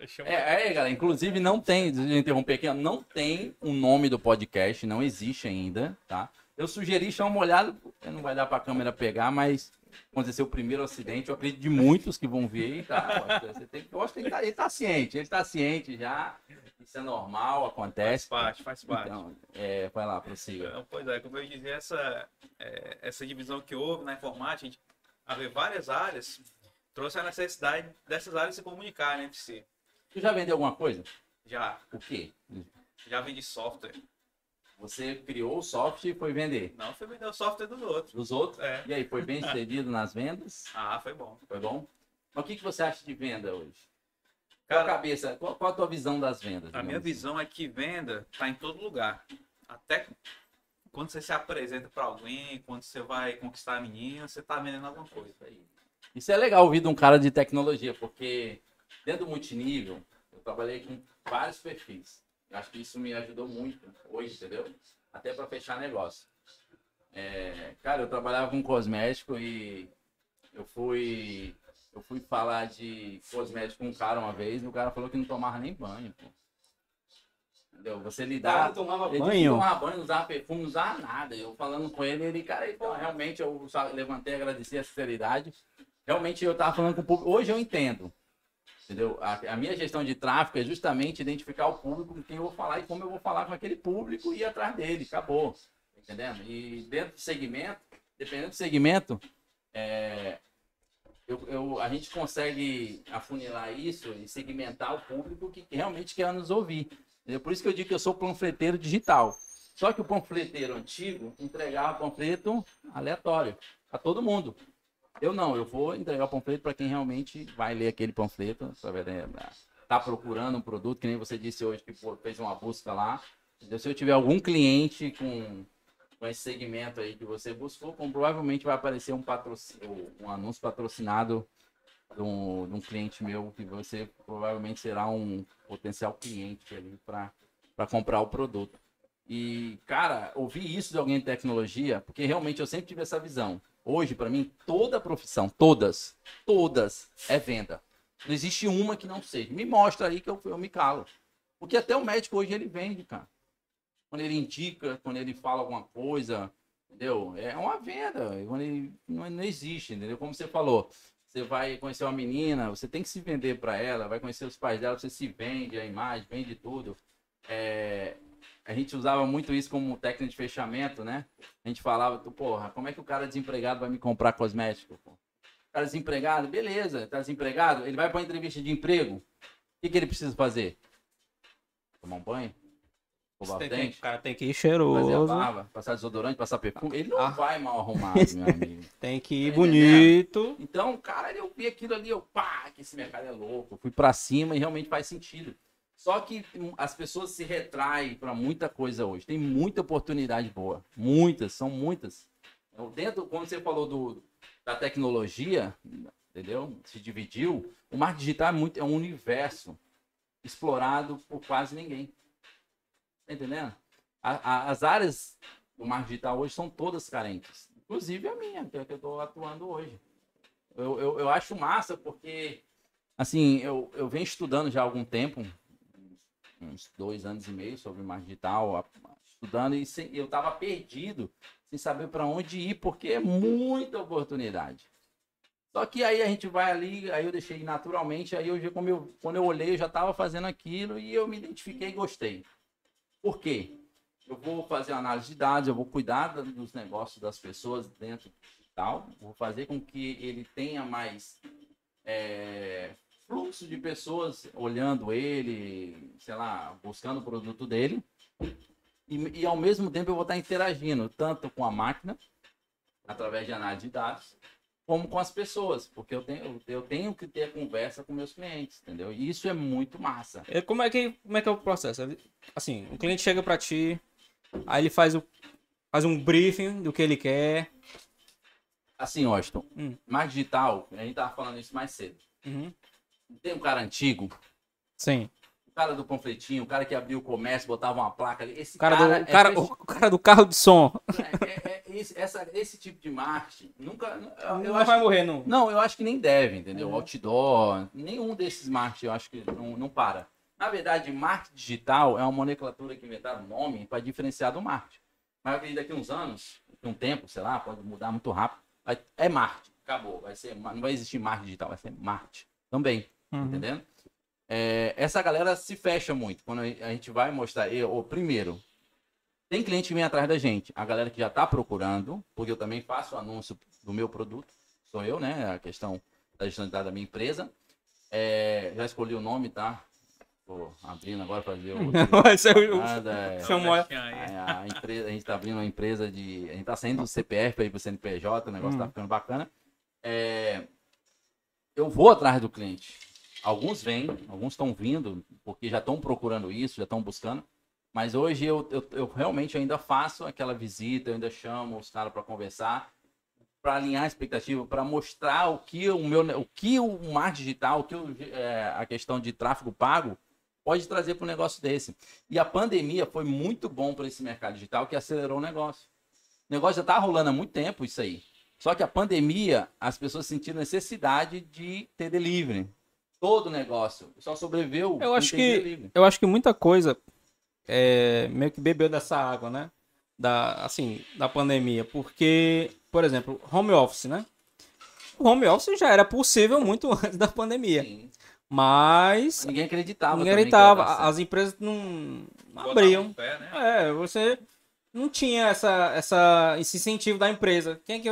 [SPEAKER 2] *laughs* É, é, galera, inclusive não tem, deixa eu interromper aqui, não tem o nome do podcast, não existe ainda, tá? Eu sugeri chamar uma olhada, não vai dar pra câmera pegar, mas aconteceu o primeiro acidente. Eu acredito de muitos que vão ver. Tá? Você tem, eu acho que ele tá, ele tá ciente, ele tá ciente já. Isso é normal,
[SPEAKER 3] Faz
[SPEAKER 2] acontece.
[SPEAKER 3] parte, faz parte.
[SPEAKER 2] Então, é, vai lá, prossiga.
[SPEAKER 3] Então, pois é, como eu dizia, essa, é, essa divisão que houve na informática, a gente haver várias áreas, trouxe a necessidade dessas áreas se comunicarem entre si.
[SPEAKER 2] Tu já vendeu alguma coisa?
[SPEAKER 3] Já,
[SPEAKER 2] O quê?
[SPEAKER 3] já vendi software.
[SPEAKER 2] Você criou o software e foi vender
[SPEAKER 3] Não foi vender o software dos outros.
[SPEAKER 2] dos outros?
[SPEAKER 3] É.
[SPEAKER 2] E aí, foi bem sucedido nas vendas? *laughs*
[SPEAKER 3] Ah, foi bom.
[SPEAKER 2] Foi bom? Mas o que, que você acha de venda hoje? Qual a
[SPEAKER 3] Cara,
[SPEAKER 2] cabeça, qual, qual a tua visão das vendas?
[SPEAKER 3] a minha
[SPEAKER 2] digamos
[SPEAKER 3] visão é que venda está em todo lugar. Até quando você se apresenta para alguém, quando você vai conquistar a menina, você está vendendo alguma coisa.
[SPEAKER 2] assim? Isso é legal ouvir de um cara de tecnologia, porque dentro do multinível, eu trabalhei com vários perfis. Eu acho que isso me ajudou muito hoje, entendeu? Até para fechar negócio. É, cara, eu trabalhava com cosmético e eu fui eu fui falar de cosmético com um cara uma vez e o cara falou que não tomava nem banho, pô. Entendeu? Você lidar
[SPEAKER 1] tomava
[SPEAKER 2] ele que não tomava banho, não usava perfume, não usava nada. Eu falando com ele, ele, cara, então, realmente eu levantei, agradeci a sinceridade. Realmente eu tava falando com o público. Hoje eu entendo. Entendeu? A, a minha gestão de tráfego é justamente identificar o público com quem eu vou falar e como eu vou falar com aquele público e ir atrás dele. Acabou. Entendendo? E dentro do segmento, dependendo do segmento, é, eu, eu- a gente consegue afunilar isso e segmentar o público que realmente quer nos ouvir. Entendeu? Por isso que eu digo que eu sou panfleteiro digital. Só que o panfleteiro antigo entregava panfleto aleatório a todo mundo. Eu não, eu vou entregar o panfleto para quem realmente vai ler aquele panfleto, tá procurando um produto, que nem você disse hoje que fez uma busca lá. Se eu tiver algum cliente com, com esse segmento aí que você buscou, com- provavelmente vai aparecer um, um anúncio patrocinado de um, de um cliente meu que você provavelmente será um potencial cliente ali para comprar o produto. E, cara, ouvir isso de alguém de tecnologia, porque realmente eu sempre tive essa visão. Hoje, para mim, toda profissão, todas, todas, é venda. Não existe uma que não seja. Me mostra aí que eu, eu me calo. Porque até o médico hoje ele vende, cara. Quando ele indica, quando ele fala alguma coisa, entendeu? É uma venda. Quando ele, não, não existe, entendeu? Como você falou, você vai conhecer uma menina, você tem que se vender para ela, vai conhecer os pais dela, você se vende a imagem, vende tudo. É, a gente usava muito isso como técnica de fechamento, né? A gente falava, porra, como é que o cara desempregado vai me comprar cosmético? Pô? O cara desempregado, beleza, tá desempregado, ele vai para uma entrevista de emprego. O que, que ele precisa fazer? Tomar um banho?
[SPEAKER 1] Tem o cara tem que ir
[SPEAKER 2] Fazer a
[SPEAKER 1] cheiroso,
[SPEAKER 2] barba? Passar desodorante? Passar perfume? Ele não
[SPEAKER 1] Ah.
[SPEAKER 2] vai mal arrumado, meu *laughs* amigo.
[SPEAKER 1] tem que ir
[SPEAKER 2] Tá
[SPEAKER 1] bonito.
[SPEAKER 2] Então, cara, eu vi aquilo ali, eu, pá, que esse mercado é louco. Eu fui pra cima e realmente faz sentido. Só que hum, as pessoas se retraem pra muita coisa hoje. Tem muita oportunidade boa. Muitas, são muitas. Então, dentro, quando você falou do, da tecnologia, entendeu? Se dividiu. O marketing digital é, muito, é um universo explorado por quase ninguém. Tá entendendo? A- a- as áreas do marketing digital hoje são todas carentes. Inclusive a minha, que é que eu estou atuando hoje. Eu, eu, eu acho massa porque, assim, eu, eu venho estudando já há algum tempo, uns dois anos e meio sobre marketing digital, estudando e sem- eu estava perdido, sem saber para onde ir, porque é muita oportunidade. Só que aí a gente vai ali, aí eu deixei naturalmente, aí eu como eu, quando eu olhei, eu já estava fazendo aquilo e eu me identifiquei e gostei. Por quê? Eu vou fazer análise de dados, eu vou cuidar da- dos negócios das pessoas dentro do digital, vou fazer com que ele tenha mais é, fluxo de pessoas olhando ele, sei lá, buscando o produto dele. E, e ao mesmo tempo eu vou estar interagindo tanto com a máquina, através de análise de dados, como com as pessoas, porque eu tenho, eu tenho que ter conversa com meus clientes, entendeu? E isso é muito massa.
[SPEAKER 1] Como é que, como é, que é o processo? Assim, o cliente chega pra ti, aí ele faz, o, faz um briefing do que ele quer.
[SPEAKER 2] Assim, Austin,
[SPEAKER 1] Hum.
[SPEAKER 2] mais digital, a gente tava falando isso mais cedo.
[SPEAKER 1] Uhum.
[SPEAKER 2] Tem um cara antigo,
[SPEAKER 1] Sim.
[SPEAKER 2] o cara do panfletinho, o cara que abriu o comércio, botava uma placa ali. Esse
[SPEAKER 1] O cara,
[SPEAKER 2] cara,
[SPEAKER 1] do,
[SPEAKER 2] é
[SPEAKER 1] cara,
[SPEAKER 2] fech-
[SPEAKER 1] o cara do carro de som.
[SPEAKER 2] é- é- é esse, essa- esse tipo de marketing nunca. Eu, eu
[SPEAKER 1] não
[SPEAKER 2] acho
[SPEAKER 1] vai morrer, não.
[SPEAKER 2] Não, eu acho que nem deve, entendeu?
[SPEAKER 1] Uhum.
[SPEAKER 2] Outdoor, nenhum desses marketing eu acho que não, não para. Na verdade, marketing digital é uma nomenclatura que inventaram nome para diferenciar do marketing. Mas eu acredito daqui uns anos, um tempo, sei lá, pode mudar muito rápido. é Marte. Acabou. Vai ser, não vai existir Marte digital, vai ser Marte. Também.
[SPEAKER 1] Uhum.
[SPEAKER 2] Entendendo? É, essa galera se fecha muito. Quando a gente vai mostrar, eu, ou, primeiro, tem cliente que vem atrás da gente. A galera que já está procurando, porque eu também faço o anúncio do meu produto. Sou eu, né? A questão da gestão de dados da minha empresa. É, já escolhi o nome, tá? Tô abrindo agora para fazer o. *laughs*
[SPEAKER 1] O-
[SPEAKER 2] Nada, é,
[SPEAKER 1] Chamou a-
[SPEAKER 3] aí.
[SPEAKER 2] é, empresa, a gente tá abrindo uma empresa de. A gente tá saindo do CPF para ir pro CNPJ, o negócio tá
[SPEAKER 1] Hum.
[SPEAKER 2] ficando bacana. É, eu vou atrás do cliente. Alguns vêm, alguns estão vindo, porque já estão procurando isso, já estão buscando. Mas hoje eu, eu, eu realmente ainda faço aquela visita, eu ainda chamo os caras para conversar, para alinhar a expectativa, para mostrar o que o meu, o que o marketing digital, o que o, é, a questão de tráfego pago pode trazer para um negócio desse. E a pandemia foi muito bom para esse mercado digital que acelerou o negócio. O negócio já está rolando há muito tempo isso aí. Só que a pandemia, as pessoas sentiram necessidade de ter delivery. Todo negócio. Só sobreviveu.
[SPEAKER 1] Eu acho que-
[SPEAKER 2] delivery.
[SPEAKER 1] Eu acho que muita coisa é, meio que bebeu dessa água, né? Da, assim, da pandemia. Porque, por exemplo, home office, né? O home office já era possível muito *laughs* antes da pandemia.
[SPEAKER 2] Sim.
[SPEAKER 1] Mas
[SPEAKER 2] Ninguém acreditava.
[SPEAKER 1] ninguém
[SPEAKER 2] certo.
[SPEAKER 1] As empresas não, não abriam.
[SPEAKER 3] pé, né?
[SPEAKER 1] É, você não tinha essa, essa, esse incentivo da empresa. Quem é que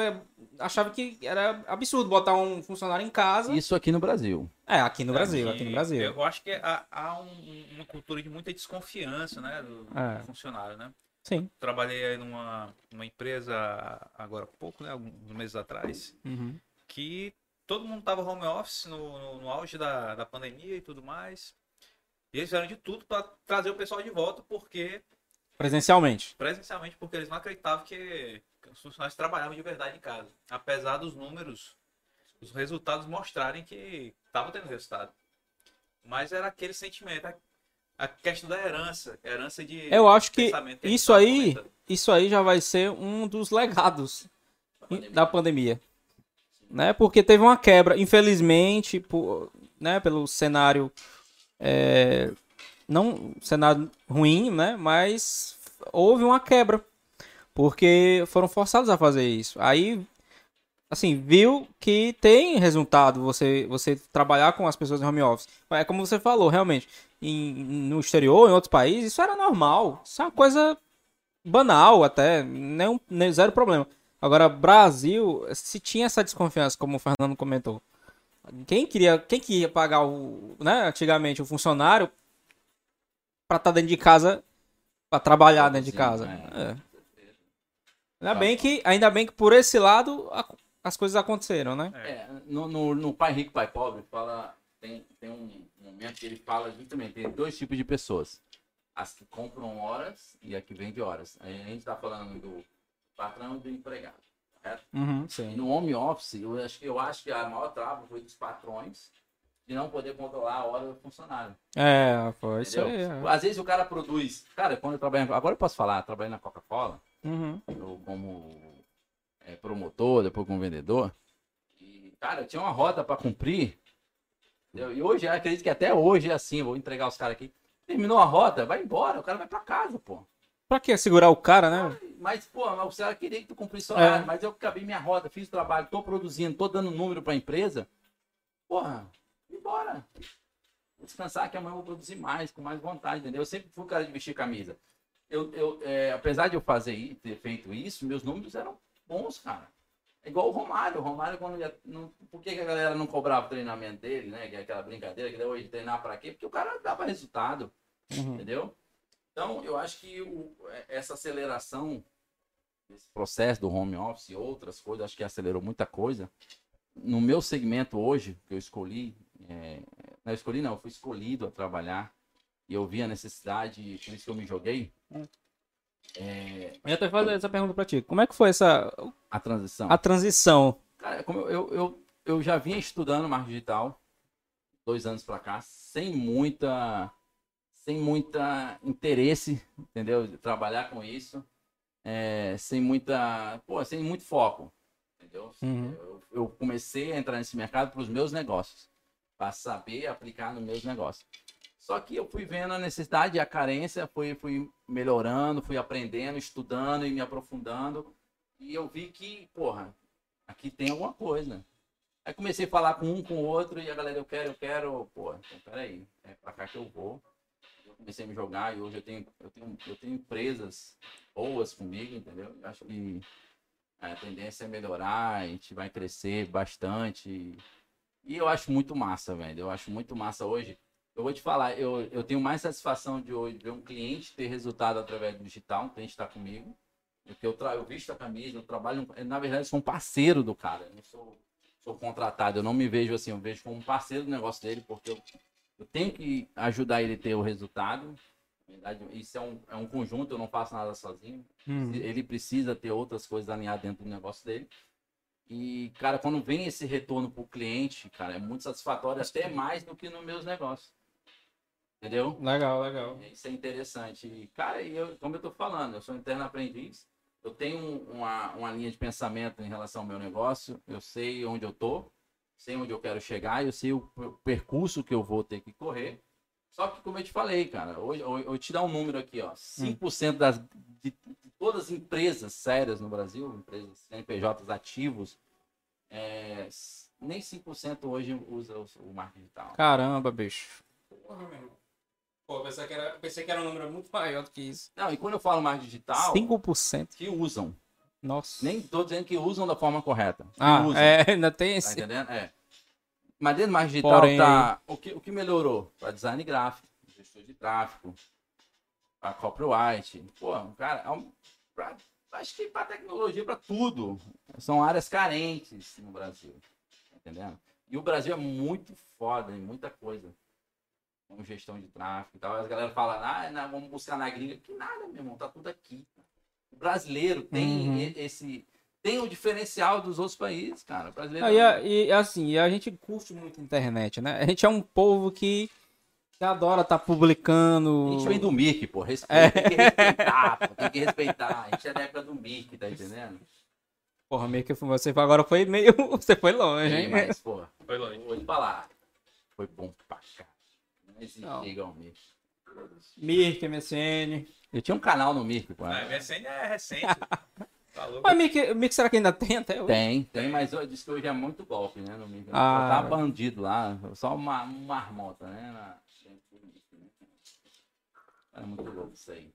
[SPEAKER 1] achava que era absurdo botar um funcionário em casa?
[SPEAKER 2] Isso aqui no Brasil.
[SPEAKER 1] É, aqui no Brasil, aqui no Brasil.
[SPEAKER 3] Eu acho que há, há um- uma cultura de muita desconfiança, né, do,
[SPEAKER 1] É.
[SPEAKER 3] do funcionário, né?
[SPEAKER 1] Sim.
[SPEAKER 3] Trabalhei aí numa, numa empresa agora há pouco, né, alguns meses atrás,
[SPEAKER 1] Uhum.
[SPEAKER 3] que todo mundo tava home office no, no, no auge da, da pandemia e tudo mais. E eles fizeram de tudo para trazer o pessoal de volta, porque
[SPEAKER 1] Presencialmente.
[SPEAKER 3] presencialmente, porque eles não acreditavam que os funcionários trabalhavam de verdade em casa. Apesar dos números, os resultados mostrarem que estava tendo resultado. Mas era aquele sentimento, a- a questão da herança, herança de
[SPEAKER 1] Eu acho que isso aí,
[SPEAKER 3] comentando.
[SPEAKER 1] isso aí já vai ser um dos legados da pandemia. Né? Porque teve uma quebra, infelizmente, por, né, pelo cenário é, não cenário ruim, né, mas houve uma quebra. Porque foram forçados a fazer isso. Aí assim, viu que tem resultado você você trabalhar com as pessoas em home office. É como você falou, realmente, em- no exterior, em outros países, isso era normal. Isso é uma coisa banal até, nem, nem zero problema. Agora, Brasil, se tinha essa desconfiança, como o Fernando comentou. Quem queria, quem queria pagar o, né, antigamente o funcionário para estar dentro de casa, para trabalhar dentro de casa.
[SPEAKER 2] Produzindo,
[SPEAKER 1] É. Ainda bem que, ainda bem que por esse lado a- as coisas aconteceram, né?
[SPEAKER 2] É, no, no, no Pai Rico, Pai Pobre, fala, tem, tem um momento que ele fala justamente, tem dois tipos de pessoas. As que compram horas e a que vende horas. Aí a gente está falando do patrão e do empregado. correto?
[SPEAKER 1] Uhum,
[SPEAKER 2] E
[SPEAKER 1] sim.
[SPEAKER 2] no home office, eu acho, que- eu acho que a maior trava foi dos patrões de não poder controlar a hora do funcionário.
[SPEAKER 1] É, foi isso aí.
[SPEAKER 2] Entendeu?
[SPEAKER 1] é.
[SPEAKER 2] Às vezes o cara produz. Cara, quando eu trabalho. Agora eu posso falar, eu trabalhei na Coca-Cola,
[SPEAKER 1] Uhum.
[SPEAKER 2] eu como é, promotor, depois como vendedor. E, cara, eu tinha uma rota para cumprir. entendeu? E hoje, acredito que até hoje é assim, vou entregar os caras aqui. Terminou a rota, vai embora, o cara vai para casa, pô.
[SPEAKER 1] Pra que segurar o cara, né?
[SPEAKER 2] Mas, pô, o cara queria que tu cumprisse
[SPEAKER 1] É.
[SPEAKER 2] horário, mas eu acabei minha rota, fiz o trabalho, tô produzindo, tô dando número pra empresa. Porra, embora. Vou descansar que amanhã eu vou produzir mais, com mais vontade, entendeu? Eu sempre fui o cara de vestir camisa. Eu, eu, é, apesar de eu fazer ter feito isso, meus números eram bons, cara. É igual o Romário. O Romário, quando ia, não, por que, que a galera não cobrava o treinamento dele, né? É aquela brincadeira que deu hoje treinar pra quê? Porque o cara dava resultado.
[SPEAKER 1] Uhum.
[SPEAKER 2] Entendeu? Então, eu acho que o- essa aceleração, esse processo do home office e outras coisas, acho que acelerou muita coisa. No meu segmento hoje, que eu escolhi, é, não eu escolhi não, eu fui escolhido a trabalhar e eu vi a necessidade, por isso que eu me joguei, é,
[SPEAKER 1] Eu ia até fazer essa pergunta pra ti. Como é que foi essa
[SPEAKER 2] a transição.
[SPEAKER 1] a transição?
[SPEAKER 2] Cara, como eu, eu, eu, eu já vinha estudando marketing digital dois anos pra cá, sem muita sem muita interesse, entendeu? De trabalhar com isso, é, sem muita, pô, sem muito foco, entendeu?
[SPEAKER 1] Uhum.
[SPEAKER 2] Eu, eu comecei a entrar nesse mercado para os meus negócios, para saber aplicar nos meus negócios. Só que eu fui vendo a necessidade e a carência, fui, fui melhorando, fui aprendendo, estudando e me aprofundando. E eu vi que, porra, aqui tem alguma coisa. Aí comecei a falar com um, com o outro, e a galera, eu quero, eu quero, pô, então peraí, é pra cá que eu vou. Eu comecei a me jogar e hoje eu tenho, eu tenho, eu tenho empresas boas comigo, entendeu? Eu acho que a tendência é melhorar, a gente vai crescer bastante. E eu acho muito massa, velho. Eu acho muito massa hoje. Eu vou te falar, eu, eu tenho mais satisfação de hoje ver um cliente ter resultado através do digital, um cliente está comigo. Porque eu, tra eu visto a camisa, eu trabalho. Na verdade, eu sou um parceiro do cara. Eu não sou, sou contratado. Eu não me vejo assim, eu vejo como um parceiro do negócio dele, porque eu, eu tenho que ajudar ele a ter o resultado. Na verdade, isso é um, é um conjunto, eu não faço nada sozinho.
[SPEAKER 1] Hum.
[SPEAKER 2] Ele precisa ter outras coisas alinhadas dentro do negócio dele. E, cara, quando vem esse retorno pro cliente, cara, é muito satisfatório, até mais do que nos meus negócios. Entendeu?
[SPEAKER 1] Legal, legal.
[SPEAKER 2] Isso é interessante. E, cara, e eu, como eu tô falando, eu sou interno aprendiz, eu tenho uma, uma linha de pensamento em relação ao meu negócio, eu sei onde eu tô, sei onde eu quero chegar, eu sei o, o percurso que eu vou ter que correr. Só que, como eu te falei, cara, hoje eu, eu te dar um número aqui, ó. 5% das, de, de todas as empresas sérias no Brasil, empresas CNPJs ativos, é, nem 5% hoje usa o, o marketing digital.
[SPEAKER 1] Caramba, bicho. Porra, meu irmão. Pô, pensei que, era, pensei que era um número muito maior do que isso.
[SPEAKER 2] Não, e quando eu falo marketing digital,
[SPEAKER 1] 5%.
[SPEAKER 2] que usam.
[SPEAKER 1] Nossa.
[SPEAKER 2] Nem tô dizendo que usam da forma correta.
[SPEAKER 1] Ah,
[SPEAKER 2] usam.
[SPEAKER 1] é, ainda tem
[SPEAKER 2] Tá
[SPEAKER 1] esse.
[SPEAKER 2] entendendo? É. Mas dentro do marketing digital
[SPEAKER 1] Porém-
[SPEAKER 2] tá. O que, o que melhorou? Para design gráfico, gestor de tráfego, para copyright. Pô, um cara. é um- pra- acho que para tecnologia, para tudo. São áreas carentes no Brasil. Tá entendendo? E o Brasil é muito foda em muita coisa. Com gestão de tráfego e tal. As galera fala, ah, não, vamos buscar na gringa. Que nada, meu irmão, tá tudo aqui. O brasileiro tem
[SPEAKER 1] Uhum.
[SPEAKER 2] esse. Tem o diferencial dos outros países, cara. O brasileiro
[SPEAKER 1] Ah, e, e, assim, a gente curte muito a internet, né? A gente é um povo que, que adora estar publicando.
[SPEAKER 2] A gente vem do Mirk, pô. Respeita, Tem que respeitar, pô. Tem que respeitar. A gente é da época do Mirk, tá entendendo?
[SPEAKER 1] Porra, meio que você agora foi meio. *laughs* Você foi longe,
[SPEAKER 2] Sim,
[SPEAKER 1] hein?
[SPEAKER 2] mas, pô,
[SPEAKER 3] Foi longe.
[SPEAKER 2] vou te falar. Foi bom pra cá. Não existe
[SPEAKER 1] Não.
[SPEAKER 2] igual o Mirk.
[SPEAKER 1] Mirk, MSN.
[SPEAKER 2] Eu tinha um canal no Mirk, pô.
[SPEAKER 3] A MSN é recente. *laughs* Tá louco.
[SPEAKER 1] Mas Mirk, Mirk será que ainda tem até hoje?
[SPEAKER 2] Tem, tem, mas eu disse que hoje é muito golpe, né, no Mirk.
[SPEAKER 1] Ah.
[SPEAKER 2] Só tá bandido lá, só uma, uma marmota, né, na... né? Era muito louco isso aí.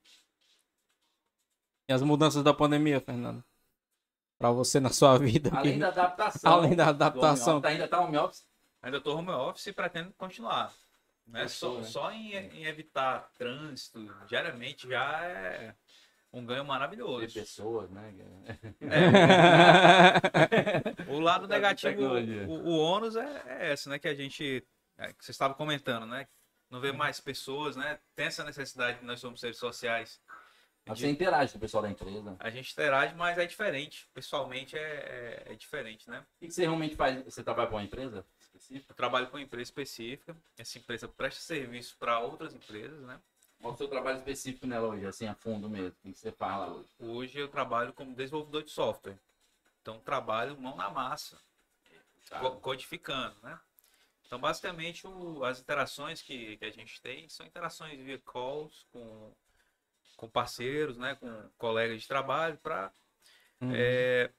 [SPEAKER 1] E as mudanças da pandemia, Fernando? Pra você na sua vida.
[SPEAKER 2] Além da adaptação.
[SPEAKER 1] Além da adaptação.
[SPEAKER 2] office, ainda tá home office?
[SPEAKER 3] Ainda tô home office e pretendo continuar. Né? Só,
[SPEAKER 2] né?
[SPEAKER 3] só em, em evitar trânsito diariamente já é um ganho maravilhoso.
[SPEAKER 2] pessoas, né? *laughs*
[SPEAKER 3] O lado
[SPEAKER 2] Tá
[SPEAKER 3] negativo, o, o ônus é, é esse, né? Que a gente. é, que você estava comentando, né? Não vê mais pessoas, né? Tem essa necessidade que nós somos seres sociais.
[SPEAKER 2] Mas
[SPEAKER 3] de-
[SPEAKER 2] Você interage com o pessoal da empresa.
[SPEAKER 3] a gente interage, mas é diferente. Pessoalmente é, é, é diferente, né?
[SPEAKER 2] O que você realmente faz? Você trabalha com uma empresa específica?
[SPEAKER 3] Eu trabalho com uma empresa específica. Essa empresa presta serviço para outras empresas, né?
[SPEAKER 2] Qual o seu trabalho específico nela hoje, assim, a fundo mesmo? O que você faz lá hoje?
[SPEAKER 3] Hoje eu trabalho como desenvolvedor de software. Então trabalho mão na massa, co- codificando, né? Então basicamente o- as interações que, que a gente tem são interações via calls com, com parceiros, né? Com colegas de trabalho para
[SPEAKER 1] Uhum.
[SPEAKER 3] é,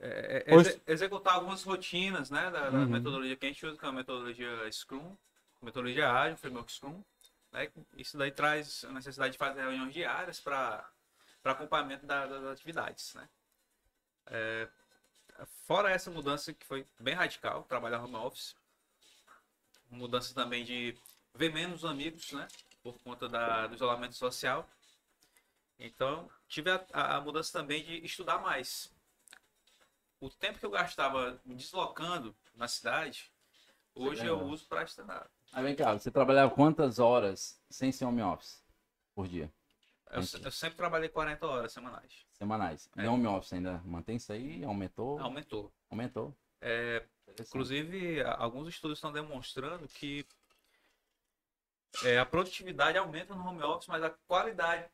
[SPEAKER 3] é, é, exe- executar algumas rotinas, né? Da, da
[SPEAKER 1] Uhum.
[SPEAKER 3] metodologia que a gente usa, que é a metodologia Scrum, metodologia ágil, framework Scrum. Né? Isso daí traz a necessidade de fazer reuniões diárias para acompanhamento da- das atividades, né? É, fora essa mudança que foi bem radical, trabalhar home office, mudança também de ver menos amigos, né? Por conta da, do isolamento social. Então, tive a- a mudança também de estudar mais. O tempo que eu gastava me deslocando na cidade, hoje eu uso para estudar.
[SPEAKER 2] Aí vem cá, você trabalhava quantas horas sem ser home office por dia?
[SPEAKER 3] Eu, eu sempre trabalhei 40 horas semanais.
[SPEAKER 2] Semanais. E
[SPEAKER 3] É.
[SPEAKER 2] home office ainda mantém isso aí? Aumentou?
[SPEAKER 3] Aumentou.
[SPEAKER 2] Aumentou.
[SPEAKER 3] É. Inclusive, alguns estudos estão demonstrando que é, a produtividade aumenta no home office, mas a qualidade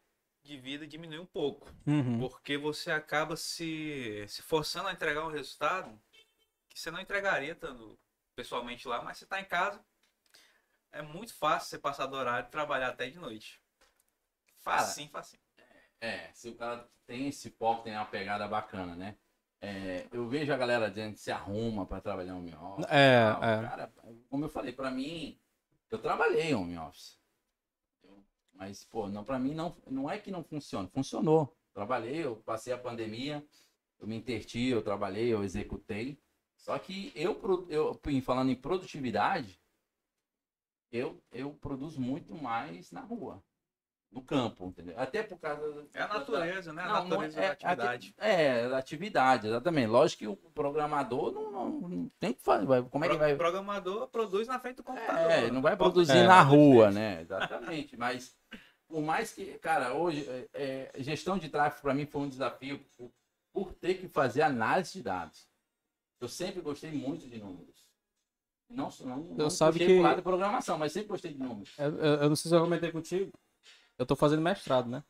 [SPEAKER 3] de vida diminui um pouco.
[SPEAKER 1] Uhum.
[SPEAKER 3] Porque você acaba se, se forçando a entregar um resultado que você não entregaria estando pessoalmente lá, mas você está em casa, é muito fácil você passar do horário e trabalhar até de noite. Facinho, facinho.
[SPEAKER 2] É, se o cara tem esse foco, tem uma pegada bacana, né? É, eu vejo a galera dizendo que se arruma pra trabalhar home office.
[SPEAKER 1] É,
[SPEAKER 2] tal.
[SPEAKER 1] é.
[SPEAKER 2] Cara, como eu falei, pra mim, eu trabalhei home office. Mas, pô, não, pra mim não, não é que não funciona. Funcionou. Trabalhei, eu passei a pandemia, eu me interti, eu trabalhei, eu executei. Só que eu, eu falando em produtividade, eu, eu produzo muito mais na rua, no campo, entendeu? Até por causa
[SPEAKER 3] É a natureza, né? A
[SPEAKER 2] não, não
[SPEAKER 3] natureza
[SPEAKER 2] é,
[SPEAKER 3] da atividade.
[SPEAKER 2] É, da atividade, exatamente. Lógico que o programador não, não- não tem que fazer. Como é que vai.
[SPEAKER 3] programador produz na frente do computador.
[SPEAKER 2] É, ele não vai produzir
[SPEAKER 1] É.
[SPEAKER 2] na rua, né? Exatamente. Mas por mais que, cara, hoje, é, é, gestão de tráfego para mim foi um desafio por, por ter que fazer análise de dados. Eu sempre gostei muito de números. Não, não, não
[SPEAKER 1] sabe que-
[SPEAKER 2] lado de programação, mas sempre gostei de números.
[SPEAKER 1] Eu, eu- eu não sei se eu comentei contigo. Eu tô fazendo mestrado, né?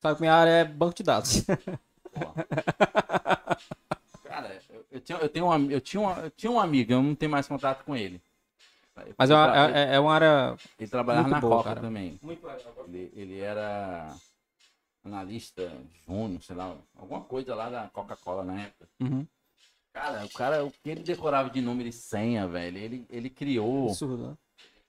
[SPEAKER 1] Sabe que minha área é banco de dados. *laughs*
[SPEAKER 2] Cara, eu, eu, tinha, eu, tenho um, am- eu, tinha uma, eu tinha um amigo, eu não tenho mais contato com ele.
[SPEAKER 1] Mas é uma,
[SPEAKER 2] tra-
[SPEAKER 1] é, é uma área.
[SPEAKER 2] ele trabalhava
[SPEAKER 1] muito
[SPEAKER 2] na
[SPEAKER 1] boa,
[SPEAKER 2] Copa
[SPEAKER 1] cara.
[SPEAKER 2] também.
[SPEAKER 1] Muito legal.
[SPEAKER 2] Ele, ele era analista júnior, sei lá, alguma coisa lá da Coca-Cola na época.
[SPEAKER 1] Uhum.
[SPEAKER 2] Cara, o cara, o que ele decorava de número e senha, velho, ele, ele criou,
[SPEAKER 1] Absurdo, né?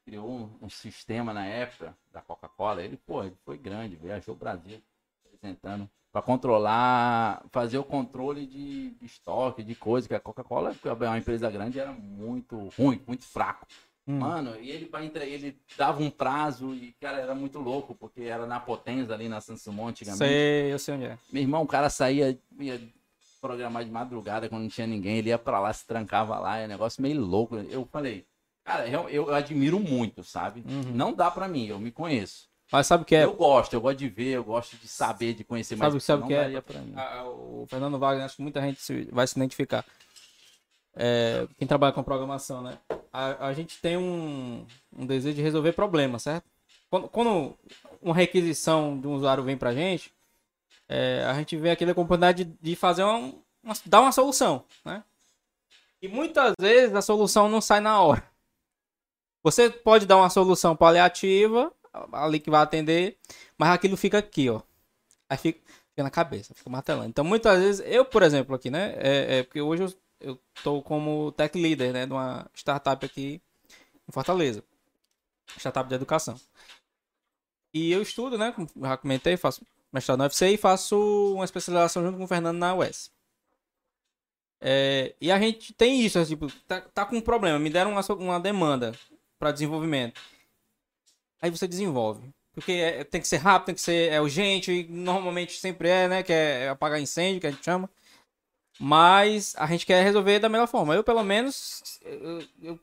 [SPEAKER 2] Criou um, um sistema na época da Coca-Cola. Ele, pô, ele foi grande, viajou o Brasil apresentando para controlar, fazer o controle de, estoque, de coisa, que a Coca-Cola, que é uma empresa grande, era muito ruim, muito fraco.
[SPEAKER 1] Hum.
[SPEAKER 2] Mano, e ele, pra entre... ele dava um prazo e, cara, era muito louco, porque era na Potenza ali na Sansumon antigamente.
[SPEAKER 1] Sei, eu sei onde é.
[SPEAKER 2] Meu irmão, o cara saía, ia programar de madrugada quando não tinha ninguém, ele ia pra lá, se trancava lá, é um negócio meio louco. Eu falei, cara, eu, eu admiro muito, sabe?
[SPEAKER 1] Uhum.
[SPEAKER 2] Não dá pra mim, eu me conheço.
[SPEAKER 1] Mas sabe o que é?
[SPEAKER 2] Eu gosto, eu gosto de ver, eu gosto de saber, de conhecer, mas
[SPEAKER 1] Sabe- sabe o que é?
[SPEAKER 2] pra mim.
[SPEAKER 1] A- a- o Fernando Wagner, acho que muita gente se- vai se identificar. É, quem trabalha com programação, né? A, a gente tem um, um desejo de resolver problemas, certo? Quando, quando uma requisição de um usuário vem pra gente, é, a gente vê aquela oportunidade de, de fazer uma, uma- dar uma solução, né? E muitas vezes a solução não sai na hora. Você pode dar uma solução paliativa, ali que vai atender, mas aquilo fica aqui, ó. Aí fica, fica na cabeça, fica martelando. Então, muitas vezes, eu, por exemplo, aqui, né? É, é porque hoje eu, eu tô como tech leader, né? De uma startup aqui em Fortaleza. Startup de educação. E eu estudo, né? Como já comentei, faço mestrado na UFC e faço uma especialização junto com o Fernando na UES. É, e a gente tem isso, é, tipo, tá, tá com um problema, me deram uma, uma demanda para desenvolvimento. Aí você desenvolve. Porque é- tem que ser rápido, tem que ser é urgente, e normalmente sempre é, né? Que é apagar incêndio, que a gente chama. Mas a gente quer resolver da melhor forma. Eu, pelo menos, eu, eu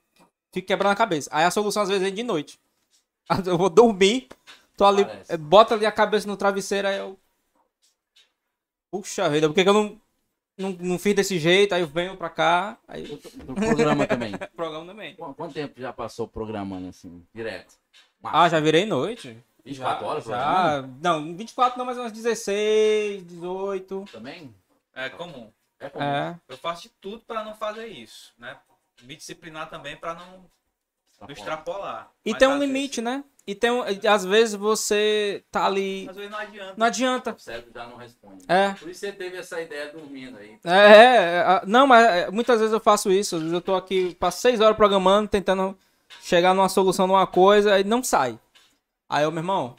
[SPEAKER 1] fico quebrando a cabeça. Aí a solução às vezes vem de noite. *laughs* Eu vou dormir, tô ali,
[SPEAKER 2] Parece.
[SPEAKER 1] bota ali a cabeça no travesseiro, aí eu. Puxa vida, por que, que eu não, não, não fiz desse jeito? Aí eu venho pra cá, aí
[SPEAKER 2] Do programa também. *laughs*
[SPEAKER 1] programa também.
[SPEAKER 2] Qu- Quanto tempo já passou programando assim, direto?
[SPEAKER 1] Ah, já virei noite.
[SPEAKER 2] 24 horas
[SPEAKER 1] já.
[SPEAKER 2] programando?
[SPEAKER 1] Não, 24 não, mas umas 16, 18.
[SPEAKER 2] Também?
[SPEAKER 3] É comum.
[SPEAKER 2] É comum.
[SPEAKER 1] É.
[SPEAKER 3] Eu faço de tudo para não fazer isso, né? Me disciplinar também para não, não extrapolar.
[SPEAKER 1] E tem um
[SPEAKER 3] às vezes-
[SPEAKER 1] limite, né? E tem um, às vezes você tá ali.
[SPEAKER 3] Às vezes não adianta.
[SPEAKER 1] Não adianta.
[SPEAKER 2] O cérebro já não responde.
[SPEAKER 1] É.
[SPEAKER 2] Por isso você teve essa ideia dormindo aí.
[SPEAKER 1] É, é, é, não, mas é, muitas vezes eu faço isso. Às vezes eu tô aqui, passo seis horas programando, tentando chegar numa solução numa coisa e não sai. Aí eu, meu irmão,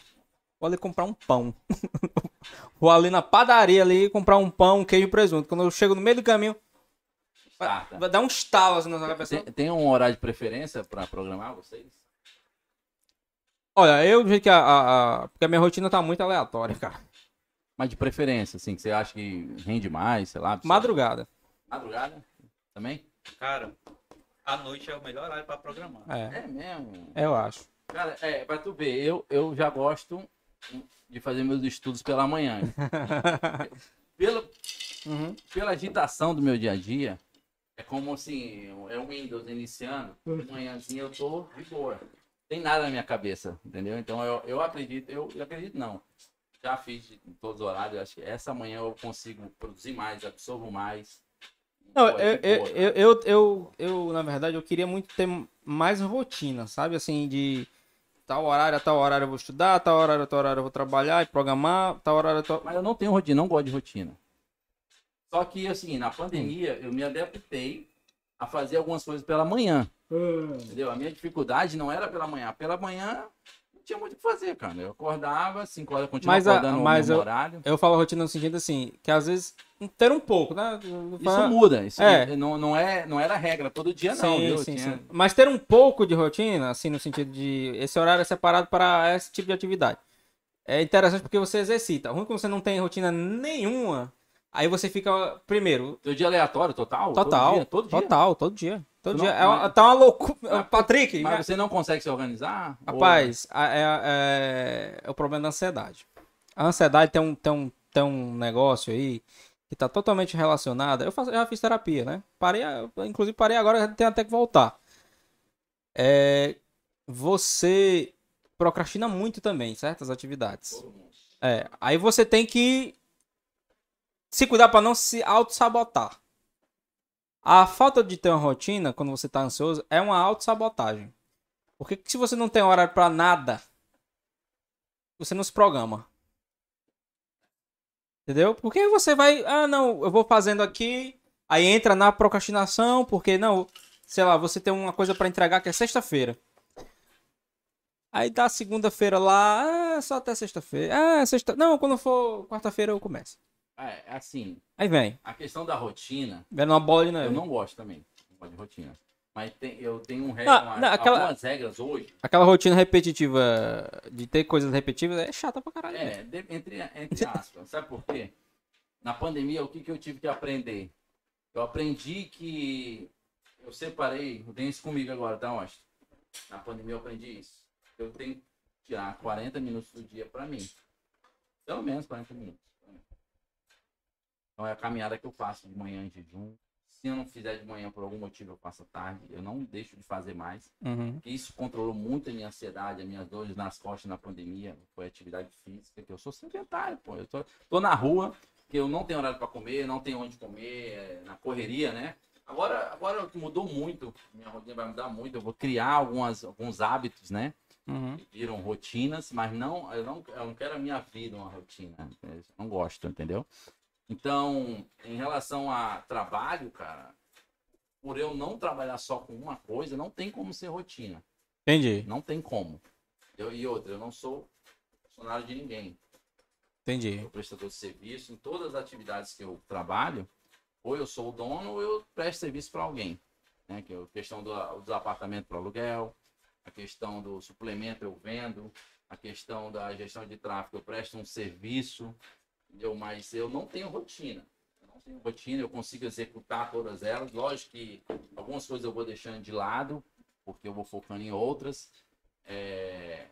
[SPEAKER 1] vou ali comprar um pão. *laughs* vou ali na padaria ali comprar um pão, um queijo e presunto. Quando eu chego no meio do caminho, vai,
[SPEAKER 2] Starta.
[SPEAKER 1] vai dar um estalo assim na cabeça.
[SPEAKER 2] Tem, tem um horário de preferência pra programar vocês?
[SPEAKER 1] Olha, eu jeito que a, a, a- Porque a minha rotina tá muito aleatória, cara.
[SPEAKER 2] Mas de preferência, assim, que você acha que rende mais, sei lá.
[SPEAKER 1] Madrugada.
[SPEAKER 2] Madrugada? Também?
[SPEAKER 3] Cara, a noite é o melhor horário para programar.
[SPEAKER 1] É,
[SPEAKER 2] É mesmo.
[SPEAKER 1] eu acho.
[SPEAKER 2] Cara, é, pra tu ver, eu, eu já gosto de fazer meus estudos pela manhã. *laughs* pela,
[SPEAKER 1] Uhum.
[SPEAKER 2] pela agitação do meu dia a dia, é como assim, é o Windows iniciando, de manhãzinha eu tô de boa. Tem nada na minha cabeça, entendeu? Então eu, eu acredito, eu, eu acredito não. Já fiz de todos os horários, acho que essa manhã eu consigo produzir mais, absorvo mais.
[SPEAKER 1] Não, eu,
[SPEAKER 2] é
[SPEAKER 1] eu, eu, eu, eu, eu, na verdade, eu queria muito ter mais rotina, sabe? Assim, de tal horário a tal horário eu vou estudar, tal horário a tal horário eu vou trabalhar e programar, tal horário a tal...
[SPEAKER 2] Mas eu não tenho rotina, não gosto de rotina. Só que, assim, na pandemia, eu me adaptei a fazer algumas coisas pela manhã. Entendeu? A minha dificuldade não era pela manhã. Pela manhã, não tinha muito o que fazer, cara. Eu acordava, 5 horas, continuava
[SPEAKER 1] Mas a-
[SPEAKER 2] acordando
[SPEAKER 1] mas
[SPEAKER 2] no
[SPEAKER 1] eu-
[SPEAKER 2] horário.
[SPEAKER 1] Eu falo rotina no sentido assim, que às vezes ter um pouco, né?
[SPEAKER 2] Isso muda. Isso
[SPEAKER 1] É.
[SPEAKER 2] não, não, é, não era regra todo dia, não,
[SPEAKER 1] sim,
[SPEAKER 2] Tinha-
[SPEAKER 1] sim. Mas ter um pouco de rotina, assim, no sentido de esse horário é separado para esse tipo de atividade. É interessante porque você exercita. Ruim que você não tem rotina nenhuma, aí você fica, primeiro,
[SPEAKER 2] Teu dia aleatório, total?
[SPEAKER 1] total,
[SPEAKER 2] Todo dia? Todo dia?
[SPEAKER 1] total, todo dia. Todo
[SPEAKER 2] Tu
[SPEAKER 1] dia.
[SPEAKER 2] não-
[SPEAKER 1] É
[SPEAKER 2] mas-
[SPEAKER 1] tá uma loucura.
[SPEAKER 2] Mas-
[SPEAKER 1] Patrick, minha-
[SPEAKER 2] Mas você não consegue se organizar?
[SPEAKER 1] Rapaz, a- é, é- é o problema da ansiedade. A ansiedade tem um, tem um, tem um negócio aí que tá totalmente relacionado. Eu, faço, eu já fiz terapia, né? Parei, inclusive parei agora, tenho até que voltar. É, você procrastina muito também, certas atividades. É, aí você tem que se cuidar para não se auto-sabotar. A falta de ter uma rotina, quando você tá ansioso, é uma auto-sabotagem. Porque se você não tem horário para nada, você não se programa. Entendeu? Porque você vai, ah, não, eu vou fazendo aqui, aí entra na procrastinação, porque não, sei lá, você tem uma coisa para entregar que é sexta-feira. Aí dá segunda-feira lá, ah, só até sexta-feira. Ah, sexta. Não, quando for quarta-feira eu começo.
[SPEAKER 2] É, assim,
[SPEAKER 1] Aí vem,
[SPEAKER 2] a questão da rotina,
[SPEAKER 1] vendo uma bola de neve.
[SPEAKER 2] eu não gosto também. Não gosto de rotina. Mas tem- eu tenho um regra,
[SPEAKER 1] Não, não, aquela-
[SPEAKER 2] algumas regras hoje.
[SPEAKER 1] Aquela rotina repetitiva de ter coisas repetitivas é chata pra caralho. né?
[SPEAKER 2] É, de- entre, entre aspas. Sabe por quê? Na pandemia, o que, que eu tive que aprender? Eu aprendi que eu separei, tenho isso comigo agora, tá, Austin? Na pandemia eu aprendi isso. Eu tenho que tirar 40 minutos do dia pra mim. Pelo menos 40 minutos. Então é a caminhada que eu faço de manhã em jejum. Se eu não fizer de manhã por algum motivo, eu faço à tarde. Eu não deixo de fazer mais.
[SPEAKER 1] Uhum.
[SPEAKER 2] Isso controlou muito a minha ansiedade, as minhas dores nas costas na pandemia. Foi atividade física, que eu sou sedentário, pô. Eu tô, tô na rua, que eu não tenho horário para comer, não tenho onde comer, é, na correria, né? Agora, agora mudou muito, minha rotina vai mudar muito. Eu vou criar algumas, alguns hábitos, né?
[SPEAKER 1] Uhum.
[SPEAKER 2] Que viram rotinas, mas não eu, não, eu não quero a minha vida uma rotina. Eu não gosto, entendeu? Então, em relação a trabalho, cara, por eu não trabalhar só com uma coisa, não tem como ser rotina.
[SPEAKER 1] Entendi,
[SPEAKER 2] Não tem como. Eu, e outra, eu não sou funcionário de ninguém.
[SPEAKER 1] entendi.
[SPEAKER 2] Eu prestador de serviço. Em todas as atividades que eu trabalho, ou eu sou o dono ou eu presto serviço para alguém. Né? Que é a questão do, dos apartamentos para aluguel, a questão do suplemento eu vendo, a questão da gestão de tráfego eu presto um serviço. Entendeu? Mas eu não tenho rotina. Eu não tenho rotina, eu consigo executar todas elas. Lógico que algumas coisas eu vou deixando de lado, porque eu vou focando em outras. É,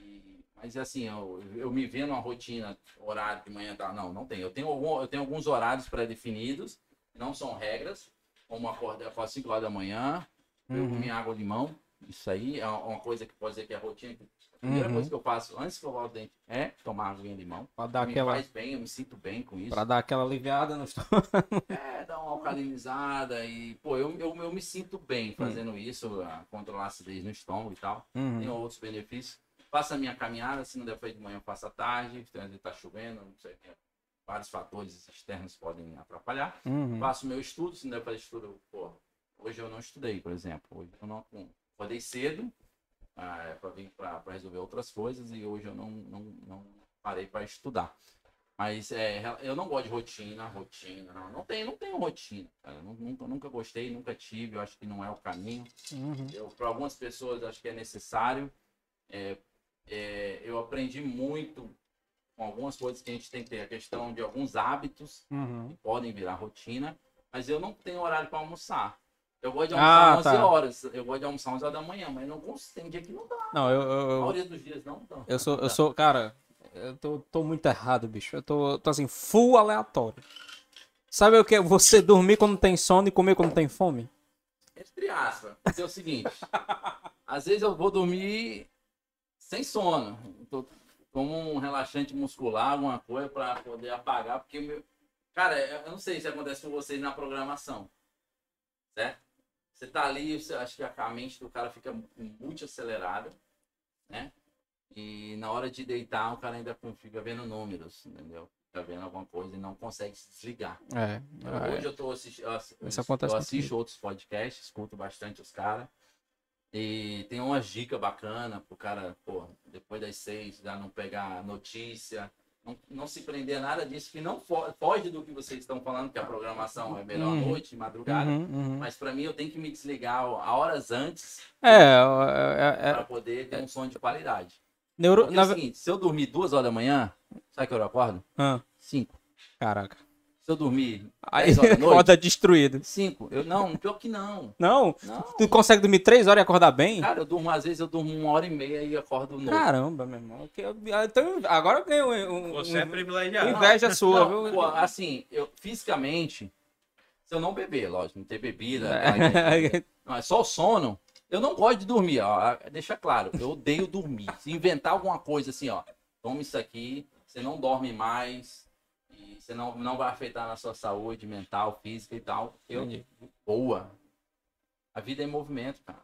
[SPEAKER 2] e- mas assim, eu, eu me vendo uma rotina, horário de manhã, tá? não, não tem. Eu tenho, algum, eu tenho alguns horários pré-definidos, não são regras, como acordar às 5 horas da manhã, eu
[SPEAKER 1] Uhum.
[SPEAKER 2] comer água limão. Isso aí é uma coisa que pode dizer que é rotina. Primeira
[SPEAKER 1] Uhum.
[SPEAKER 2] coisa que eu faço antes de escovar o dente é tomar água e limão.
[SPEAKER 1] Pra dar
[SPEAKER 2] me
[SPEAKER 1] aquela,
[SPEAKER 2] faz bem, eu me sinto bem com isso.
[SPEAKER 1] pra dar aquela aliviada no estômago. *laughs*
[SPEAKER 2] É, dar uma alcalinizada e, pô, eu, eu, eu me sinto
[SPEAKER 1] Hum.
[SPEAKER 2] bem fazendo isso, a controlar a acidez no estômago e tal. Tem
[SPEAKER 1] Uhum.
[SPEAKER 2] outros benefícios. Faço a minha caminhada, se não der pra ir de manhã, eu faço à tarde. Se tá chovendo, não sei, tem vários fatores externos podem atrapalhar.
[SPEAKER 1] Uhum.
[SPEAKER 2] Faço meu estudo, se não der pra estudo, eu, pô, hoje eu não estudei, por exemplo. Hoje eu não acordei cedo ah, para vir para resolver outras coisas e hoje eu não, não, não parei para estudar. Mas é, eu não gosto de rotina, rotina, não, não tenho, não tenho rotina, cara. Nunca, nunca gostei, nunca tive, eu acho que não é o caminho.
[SPEAKER 1] Uhum.
[SPEAKER 2] Para algumas pessoas acho que é necessário. É, é, eu aprendi muito com algumas coisas que a gente tem que ter, a questão de alguns hábitos
[SPEAKER 1] Uhum.
[SPEAKER 2] que podem virar rotina, mas eu não tenho horário para almoçar. Eu gosto de almoçar
[SPEAKER 1] Ah,
[SPEAKER 2] 11
[SPEAKER 1] tá.
[SPEAKER 2] horas, eu gosto de almoçar 11 horas da manhã, mas não consigo, tem dia que não dá.
[SPEAKER 1] Não, eu, eu,
[SPEAKER 2] A maioria dos dias não dá.
[SPEAKER 1] eu sou, eu sou, cara, eu tô, tô muito errado, bicho. Eu tô, tô assim, full aleatório. Sabe o que? é Você dormir quando tem sono e comer quando tem fome?
[SPEAKER 2] Entre aspas, é o seguinte, *laughs* às vezes eu vou dormir sem sono, tô, como um relaxante muscular, alguma coisa para poder apagar, porque meu... Cara, eu não sei se acontece com vocês na programação, certo? Você tá ali, você acha que a mente do cara fica muito acelerada, né? E na hora de deitar, o cara ainda fica vendo números, entendeu? Fica vendo alguma coisa e não consegue se desligar.
[SPEAKER 1] É.
[SPEAKER 2] Então, Hoje eu tô assistindo, eu, assisto outros podcasts, escuto bastante os caras. E tem umas dicas bacanas pro cara, pô, depois das seis, já não pegar notícia, não, não se prender a nada disso, que não fo- foge do que vocês estão falando, que a programação é melhor à
[SPEAKER 1] Uhum.
[SPEAKER 2] noite, madrugada.
[SPEAKER 1] Uhum, uhum.
[SPEAKER 2] Mas pra mim eu tenho que me desligar a horas antes
[SPEAKER 1] É, é, é,
[SPEAKER 2] pra poder ter um som de qualidade.
[SPEAKER 1] neuro...
[SPEAKER 2] Porque é o seguinte, se eu dormir duas horas da manhã, sabe que hora eu acordo?
[SPEAKER 1] Ah,
[SPEAKER 2] Cinco.
[SPEAKER 1] caraca.
[SPEAKER 2] Se eu dormir
[SPEAKER 1] Aí
[SPEAKER 2] 10 horas da *laughs* noite,
[SPEAKER 1] acorda destruído.
[SPEAKER 2] cinco. Eu, não, pior que não.
[SPEAKER 1] Não?
[SPEAKER 2] Não.
[SPEAKER 1] Tu consegue dormir três horas e acordar bem?
[SPEAKER 2] Cara, eu durmo, às vezes eu durmo uma hora e meia e acordo novo.
[SPEAKER 1] Caramba, meu irmão. Que eu- Então, agora eu ganhei um, um,
[SPEAKER 3] Você é
[SPEAKER 1] um-
[SPEAKER 3] privilegiado.
[SPEAKER 1] inveja sua,
[SPEAKER 2] Não,
[SPEAKER 1] viu?
[SPEAKER 2] pô, assim, eu fisicamente, se eu não beber, lógico, não ter bebida,
[SPEAKER 1] É. *laughs*
[SPEAKER 2] não, é só o sono, eu não gosto de dormir, ó, deixa claro, eu odeio dormir. Se inventar alguma coisa assim, ó, toma isso aqui, você não dorme mais, você não, não vai afetar na sua saúde mental, física e tal, eu,
[SPEAKER 1] Entendi.
[SPEAKER 2] boa. A vida é movimento, cara,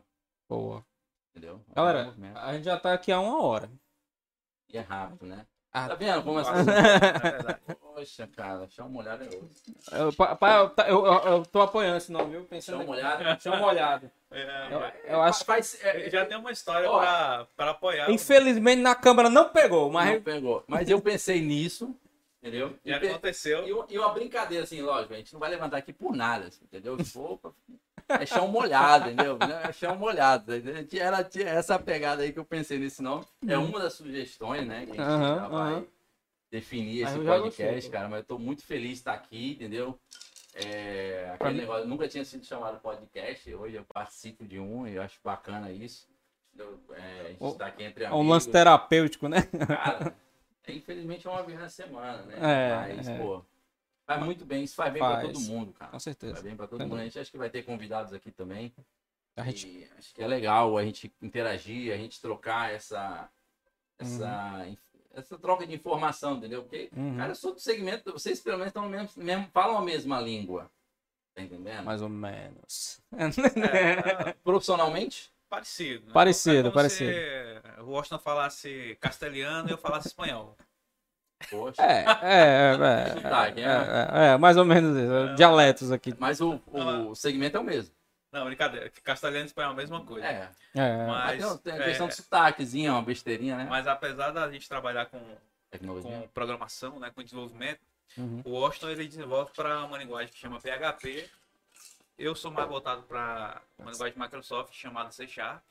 [SPEAKER 1] Boa.
[SPEAKER 2] entendeu? A é
[SPEAKER 1] Galera,
[SPEAKER 2] movimento.
[SPEAKER 1] a gente já tá aqui há uma hora.
[SPEAKER 2] E é rápido, né?
[SPEAKER 1] Ah.
[SPEAKER 2] Tá vendo como assim? *laughs*
[SPEAKER 3] É.
[SPEAKER 2] Poxa, cara, molhado é outro.
[SPEAKER 1] Eu, pa- pa- eu, tá- eu, eu- eu tô apoiando esse nome, viu? Pensando
[SPEAKER 2] Chão
[SPEAKER 1] aqui.
[SPEAKER 2] molhado.
[SPEAKER 1] Chão molhado.
[SPEAKER 3] É,
[SPEAKER 1] Eu, eu acho que
[SPEAKER 2] Faz, é,
[SPEAKER 3] já tem uma história
[SPEAKER 2] Ó.
[SPEAKER 3] pra, pra apoiar.
[SPEAKER 1] infelizmente na câmera não pegou, mas
[SPEAKER 2] Não pegou. Mas eu pensei nisso, entendeu?
[SPEAKER 3] E
[SPEAKER 2] E,
[SPEAKER 3] aconteceu.
[SPEAKER 2] e uma- e uma brincadeira, assim, lógico, a gente não vai levantar aqui por nada, assim, entendeu? Se for, é chão molhado, entendeu? É chão molhado. entendeu? Era, tinha essa pegada aí que eu pensei nesse nome. É uma das sugestões, né? Que a gente
[SPEAKER 1] Uhum.
[SPEAKER 2] Vai
[SPEAKER 1] aham.
[SPEAKER 2] definir esse podcast, cara. Mas eu tô muito feliz de estar aqui, entendeu? É,
[SPEAKER 1] Pra
[SPEAKER 2] aquele
[SPEAKER 1] mim-
[SPEAKER 2] negócio, nunca tinha sido chamado podcast, hoje eu participo de um e eu acho bacana isso. É, a gente
[SPEAKER 1] O-
[SPEAKER 2] está aqui entre
[SPEAKER 1] é
[SPEAKER 2] amigos.
[SPEAKER 1] um lance terapêutico, né?
[SPEAKER 2] Cara, é, infelizmente é uma vez na semana, né?
[SPEAKER 1] É,
[SPEAKER 2] Mas,
[SPEAKER 1] é.
[SPEAKER 2] pô, faz muito bem, isso faz bem pra
[SPEAKER 1] Faz.
[SPEAKER 2] todo mundo, cara.
[SPEAKER 1] Com
[SPEAKER 2] Faz
[SPEAKER 1] certeza.
[SPEAKER 2] bem pra todo mundo. A gente acha que vai ter convidados aqui também.
[SPEAKER 1] A gente,
[SPEAKER 2] acho que é legal a gente interagir, a gente trocar essa. Essa, essa troca de informação, entendeu? Porque,
[SPEAKER 1] Uhum.
[SPEAKER 2] cara, eu sou do segmento, vocês pelo menos estão mesmo, mesmo, falam a mesma língua. Tá entendendo?
[SPEAKER 1] mais ou menos.
[SPEAKER 3] É, *laughs*
[SPEAKER 2] Profissionalmente?
[SPEAKER 3] Parecido. né?
[SPEAKER 1] Parecido,
[SPEAKER 3] É como
[SPEAKER 1] parecido.
[SPEAKER 3] Se o Washington falasse castelhano e eu falasse espanhol.
[SPEAKER 2] Poxa.
[SPEAKER 1] É, é, é, *laughs*
[SPEAKER 2] Sotaque,
[SPEAKER 1] é,
[SPEAKER 2] né?
[SPEAKER 1] é, é, mais ou menos isso. Dialetos aqui.
[SPEAKER 2] Mas o, o segmento é o mesmo.
[SPEAKER 3] Não, brincadeira. Castelhano e espanhol é a mesma coisa.
[SPEAKER 2] É.
[SPEAKER 1] É,
[SPEAKER 2] Mas,
[SPEAKER 3] Mas,
[SPEAKER 2] tem a
[SPEAKER 3] é,
[SPEAKER 2] questão de sotaquezinho, uma besteirinha, né?
[SPEAKER 3] mas apesar da gente trabalhar com, com programação, né, com desenvolvimento,
[SPEAKER 1] Uhum.
[SPEAKER 3] o Washington ele desenvolve para uma linguagem que chama PHP. Eu sou mais voltado para uma linguagem de Microsoft chamada C Sharp.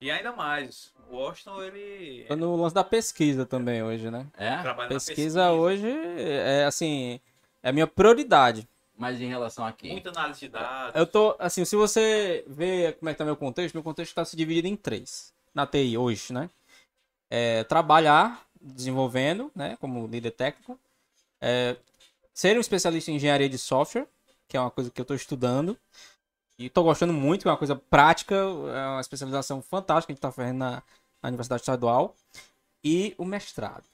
[SPEAKER 3] E ainda mais, o Washington ele
[SPEAKER 1] Tô no lance da pesquisa também hoje, né?
[SPEAKER 2] É?
[SPEAKER 1] Pesquisa,
[SPEAKER 3] na pesquisa
[SPEAKER 1] hoje é assim, é a minha prioridade.
[SPEAKER 2] Mas em relação a quê?
[SPEAKER 3] Muita análise de dados.
[SPEAKER 1] Eu tô, assim, se você vê como é que tá meu contexto, meu contexto está se dividido em três. Na TI hoje, né? É, trabalhar desenvolvendo, né? Como líder técnico. É, ser um especialista em engenharia de software, que é uma coisa que eu estou estudando. E estou gostando muito, é uma coisa prática, é uma especialização fantástica que a gente está fazendo na, Universidade Estadual. E o mestrado,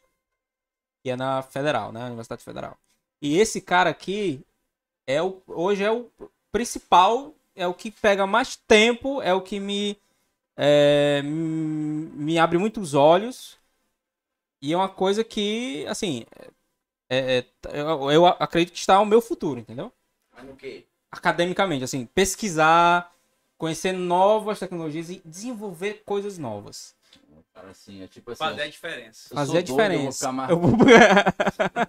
[SPEAKER 1] que é na Federal, né? Universidade Federal. E esse cara aqui é o, hoje é o principal, é o que pega mais tempo, é o que me, é, me abre muitos olhos. E é uma coisa que, assim, é- é- eu, eu acredito que está ao meu futuro, entendeu?
[SPEAKER 2] No quê?
[SPEAKER 1] Academicamente, assim, pesquisar, conhecer novas tecnologias e desenvolver coisas novas.
[SPEAKER 2] Cara, assim, é tipo assim.
[SPEAKER 3] Fazer a diferença.
[SPEAKER 2] eu
[SPEAKER 1] Fazer
[SPEAKER 2] sou
[SPEAKER 1] a
[SPEAKER 2] doido, eu vou
[SPEAKER 1] diferença.
[SPEAKER 2] ficar mais-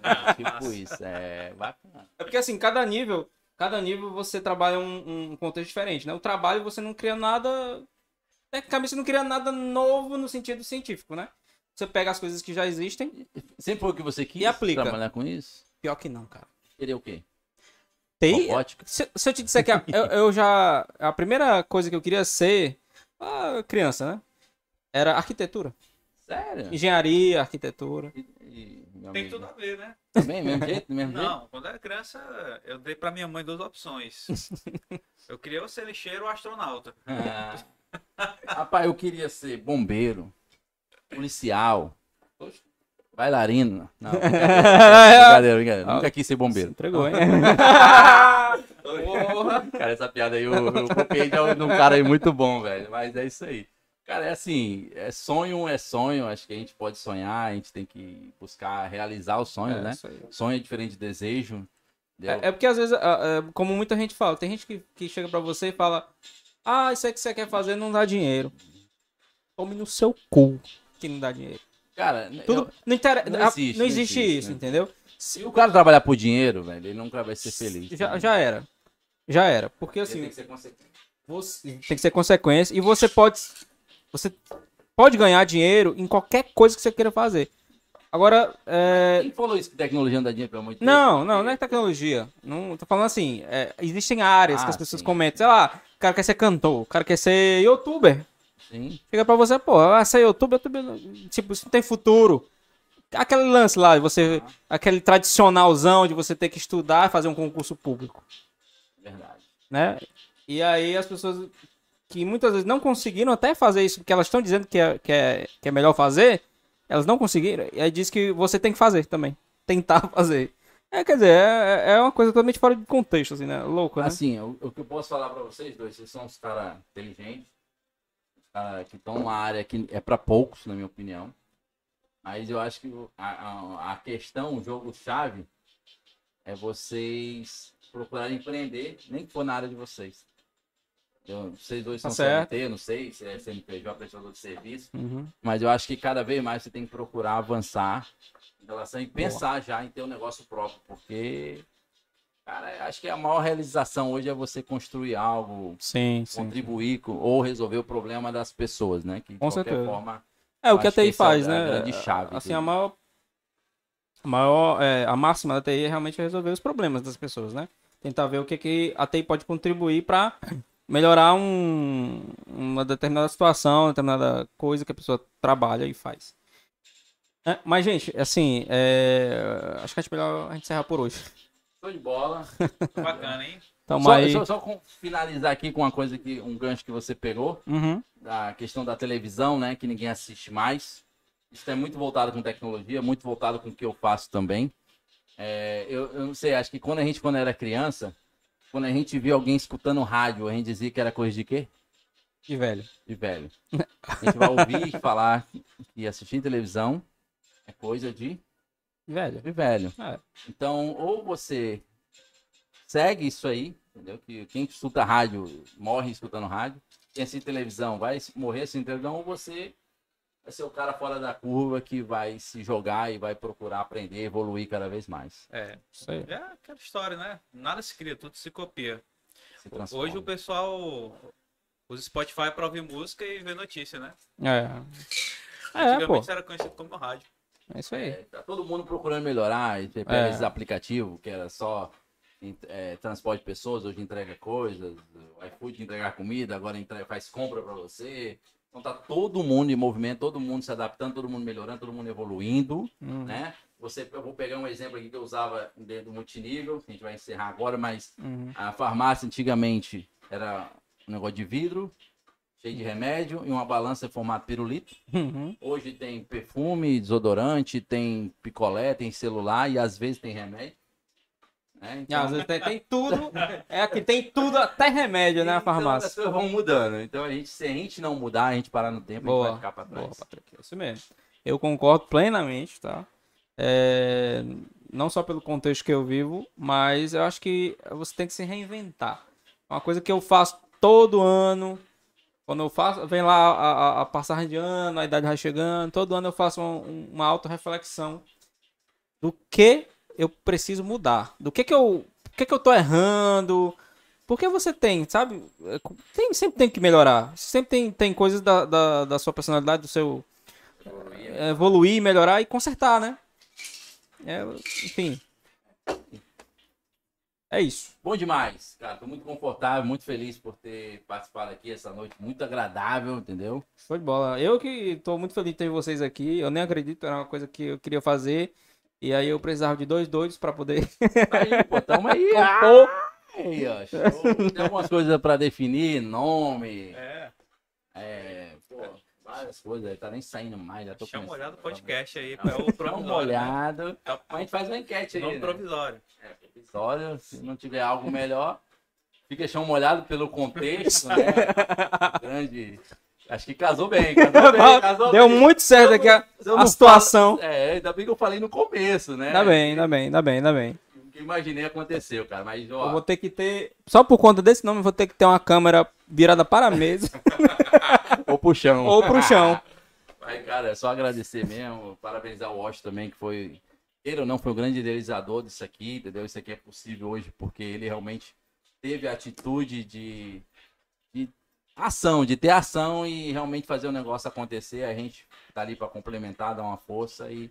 [SPEAKER 3] Ah, *laughs*
[SPEAKER 2] Tipo isso, é bacana.
[SPEAKER 1] É porque assim, cada nível, cada nível você trabalha um, um contexto diferente, né? O trabalho você não cria nada. Tecnicamente você não cria nada novo no sentido científico, né? Você pega as coisas que já existem.
[SPEAKER 2] Sempre foi o que você quis
[SPEAKER 1] E aplica.
[SPEAKER 2] trabalhar com isso?
[SPEAKER 1] Pior que não, cara.
[SPEAKER 2] Queria o quê? Robótica?
[SPEAKER 1] Se, se eu te disser que a- eu, eu já. A primeira coisa que eu queria ser. ah, criança, né? Era arquitetura.
[SPEAKER 2] Sério?
[SPEAKER 1] Engenharia, arquitetura.
[SPEAKER 2] E- e,
[SPEAKER 3] Tem
[SPEAKER 2] amigo,
[SPEAKER 3] tudo a ver, né?
[SPEAKER 2] Também, mesmo jeito? Mesmo jeito?
[SPEAKER 3] Não, quando eu era criança, eu dei pra minha mãe duas opções. *laughs* Eu queria ou ser lixeiro ou astronauta.
[SPEAKER 2] Ah. Rapaz, eu queria ser bombeiro, policial, bailarino. Não, brincadeira, *laughs* brincadeira, brincadeira. Nunca quis ser bombeiro.
[SPEAKER 1] Entregou, hein?
[SPEAKER 2] Porra! *laughs* Cara, essa piada aí eu, eu copiei de um cara aí muito bom, velho. Mas é isso aí. Cara, é assim, é sonho é sonho, acho que a gente pode sonhar, a gente tem que buscar realizar o sonho,
[SPEAKER 1] É,
[SPEAKER 2] né?
[SPEAKER 1] isso aí.
[SPEAKER 2] Sonho é diferente de desejo.
[SPEAKER 1] É, é porque às vezes, como muita gente fala, tem gente que, que chega pra você e fala: Ah, isso aí que você quer fazer não dá dinheiro. Tome no seu cu que não dá dinheiro.
[SPEAKER 2] Cara,
[SPEAKER 1] Tudo,
[SPEAKER 2] eu-
[SPEAKER 1] não, inter...
[SPEAKER 2] não
[SPEAKER 1] ah,
[SPEAKER 2] existe,
[SPEAKER 1] não
[SPEAKER 2] não
[SPEAKER 1] existe
[SPEAKER 2] existe,
[SPEAKER 1] isso,
[SPEAKER 2] né?
[SPEAKER 1] entendeu?
[SPEAKER 2] se o cara trabalhar por dinheiro, velho, ele nunca vai ser feliz.
[SPEAKER 1] Já,
[SPEAKER 2] né?
[SPEAKER 1] já era. Já era. Porque
[SPEAKER 2] Ele
[SPEAKER 1] assim,
[SPEAKER 2] tem que ser consequente.
[SPEAKER 1] você tem que ser consequência e você pode você pode ganhar dinheiro em qualquer coisa que você queira fazer. Agora, é,
[SPEAKER 2] Quem falou isso que tecnologia não dá dinheiro, pelo amor de Deus?
[SPEAKER 1] não, não, não é tecnologia. Não tô falando assim, é, existem áreas que
[SPEAKER 2] Ah,
[SPEAKER 1] as pessoas
[SPEAKER 2] sim.
[SPEAKER 1] comentam, sei lá, o cara quer ser cantor, o cara quer ser youtuber.
[SPEAKER 2] Sim.
[SPEAKER 1] Chega pra você, pô, ah, ser youtuber, youtuber, tipo, isso não tem futuro. Aquele lance lá, você, aquele tradicionalzão de você ter que estudar e fazer um concurso público.
[SPEAKER 2] Verdade.
[SPEAKER 1] né? E aí as pessoas que muitas vezes não conseguiram até fazer isso que elas estão dizendo que é, que, é, que é melhor fazer, elas não conseguiram. E aí diz que você tem que fazer também. Tentar *laughs* fazer. É, quer dizer, é, é uma coisa totalmente fora de contexto, assim, né? Louco, né?
[SPEAKER 2] Assim, o, o que eu posso falar pra vocês dois, vocês são uns caras inteligentes, que estão numa área que é pra poucos, na minha opinião. Mas eu acho que a, a, questão, o jogo-chave, é vocês procurarem empreender, nem que for na área de vocês. Eu, vocês dois
[SPEAKER 1] Tá
[SPEAKER 2] são
[SPEAKER 1] certo.
[SPEAKER 2] Eu não sei se é CNPJ, prestador de serviço,
[SPEAKER 1] Uhum.
[SPEAKER 2] mas eu acho que cada vez mais você tem que procurar avançar em relação e pensar já em ter um negócio próprio, porque, cara, acho que a maior realização hoje é você construir algo,
[SPEAKER 1] Sim, sim.
[SPEAKER 2] contribuir com, ou resolver o problema das pessoas, né? Que de
[SPEAKER 1] Com
[SPEAKER 2] qualquer
[SPEAKER 1] certeza.
[SPEAKER 2] forma.
[SPEAKER 1] É, o que a TI
[SPEAKER 2] é
[SPEAKER 1] faz,
[SPEAKER 2] a
[SPEAKER 1] né?
[SPEAKER 2] grande chave
[SPEAKER 1] Assim,
[SPEAKER 2] dele.
[SPEAKER 1] a maior. A maior. é, a máxima da TI é realmente resolver os problemas das pessoas, né? Tentar ver o que, que a TI pode contribuir para melhorar um, uma determinada situação, determinada coisa que a pessoa trabalha e faz. É, mas, gente, assim, é, acho que acho melhor a gente encerrar por hoje.
[SPEAKER 2] Show de bola.
[SPEAKER 3] Bacana, hein?
[SPEAKER 1] Então,
[SPEAKER 2] Só,
[SPEAKER 1] mas...
[SPEAKER 2] só, só com- finalizar aqui com uma coisa que um gancho que você pegou,
[SPEAKER 1] Uhum.
[SPEAKER 2] a questão da televisão, né? Que ninguém assiste mais. Isso é muito voltado com tecnologia, muito voltado com o que eu faço também. É, eu, eu não sei, acho que quando a gente, quando era criança, quando a gente via alguém escutando rádio, a gente dizia que era coisa de quê?
[SPEAKER 1] De velho.
[SPEAKER 2] De velho. A gente vai ouvir falar que assistir televisão é coisa De
[SPEAKER 1] velho.
[SPEAKER 2] de velho.
[SPEAKER 1] É.
[SPEAKER 2] Então, ou você segue isso aí, entendeu? Que quem escuta rádio morre escutando rádio. Quem assiste televisão vai morrer assistindo televisão, ou você vai ser o cara fora da curva que vai se jogar e vai procurar aprender, evoluir cada vez mais.
[SPEAKER 3] É,
[SPEAKER 1] Isso aí.
[SPEAKER 3] é aquela história, né? Nada se cria, tudo se copia.
[SPEAKER 2] Se.
[SPEAKER 3] Hoje o pessoal usa Spotify pra ouvir música e ver notícia, né?
[SPEAKER 1] É. É,
[SPEAKER 3] Antigamente
[SPEAKER 1] pô.
[SPEAKER 3] isso era conhecido como rádio.
[SPEAKER 1] É isso aí.
[SPEAKER 2] É, tá todo mundo procurando melhorar. e Você pega
[SPEAKER 1] É.
[SPEAKER 2] esses aplicativos que era só é, transporte de pessoas, hoje entrega coisas, o iFood entregar comida, agora entrega, faz compra para você. Então tá todo mundo em movimento, todo mundo se adaptando, todo mundo melhorando, todo mundo evoluindo,
[SPEAKER 1] Uhum.
[SPEAKER 2] né? Você, eu vou pegar um exemplo aqui que eu usava dentro do multinível, que a gente vai encerrar agora, mas
[SPEAKER 1] Uhum.
[SPEAKER 2] a farmácia antigamente era um negócio de vidro, cheio de remédio e uma balança em formato pirulito.
[SPEAKER 1] Uhum.
[SPEAKER 2] Hoje tem perfume, desodorante, tem picolé, tem celular e às vezes tem remédio.
[SPEAKER 1] E
[SPEAKER 2] Então,
[SPEAKER 1] às vezes tem, tem tudo. *laughs* É aqui, tem tudo, até remédio, né? A
[SPEAKER 2] então as
[SPEAKER 1] farmácia.
[SPEAKER 2] coisas vão mudando. Então a gente, se a gente não mudar, a gente parar no tempo, a gente
[SPEAKER 1] Boa,
[SPEAKER 2] vai ficar pra trás.
[SPEAKER 1] boa, Patrick. É isso mesmo. Eu concordo plenamente, tá? É, não só pelo contexto que eu vivo, mas eu acho que você tem que se reinventar. Uma coisa que eu faço todo ano. Quando eu faço, vem lá a, a- a passagem de ano, a idade vai chegando, todo ano eu faço um- uma autorreflexão do que eu preciso mudar. Do que que eu, que que eu tô errando, porque você tem, sabe? É, Tem, sempre tem que melhorar. Sempre tem, tem coisas da, da, da sua personalidade, do seu. é, evoluir, melhorar e consertar, né? É, enfim. É isso.
[SPEAKER 2] Bom demais, cara. Tô muito confortável, muito feliz por ter participado aqui essa noite. Muito agradável, entendeu?
[SPEAKER 1] Foi de bola. Eu que tô muito feliz de ter vocês aqui. Eu nem acredito, era uma coisa que eu queria fazer. E aí eu precisava de dois doidos pra poder
[SPEAKER 2] Tá aí, pô, *laughs* tamo aí.
[SPEAKER 1] compor.
[SPEAKER 2] Aí, ó, show. Tem algumas coisas pra definir, nome,
[SPEAKER 3] É,
[SPEAKER 2] é, várias coisas. aí, Tá nem saindo mais. Já tô
[SPEAKER 3] chama uma olhada no podcast aí. É o
[SPEAKER 2] Dá uma
[SPEAKER 3] provisório. né?
[SPEAKER 2] olhada.
[SPEAKER 3] É
[SPEAKER 2] A gente faz uma enquete aí. né?
[SPEAKER 3] provisório.
[SPEAKER 2] É, provisório. Se não tiver algo melhor, fica chão molhado pelo contexto, né? *laughs* Grande. Acho que casou bem, casou bem, casou
[SPEAKER 1] Deu
[SPEAKER 2] bem.
[SPEAKER 1] muito certo aqui a, a situação.
[SPEAKER 2] falo- É, ainda bem que eu falei no começo, né?
[SPEAKER 1] Ainda bem, ainda bem, ainda bem, ainda bem.
[SPEAKER 2] Que imaginei aconteceu, cara. Mas, ó,
[SPEAKER 1] Eu vou ter que ter. Só por conta desse nome, vou ter que ter uma câmera virada para a mesa *laughs*
[SPEAKER 2] ou pro chão.
[SPEAKER 1] ou pro chão. *laughs*
[SPEAKER 2] Mas, cara, é só agradecer mesmo, parabenizar o Washington também, que foi, ele ou não, foi o grande idealizador disso aqui, entendeu? Isso aqui é possível hoje porque ele realmente teve a atitude de, de ação, de ter ação e realmente fazer o negócio acontecer. A gente tá ali para complementar, dar uma força e,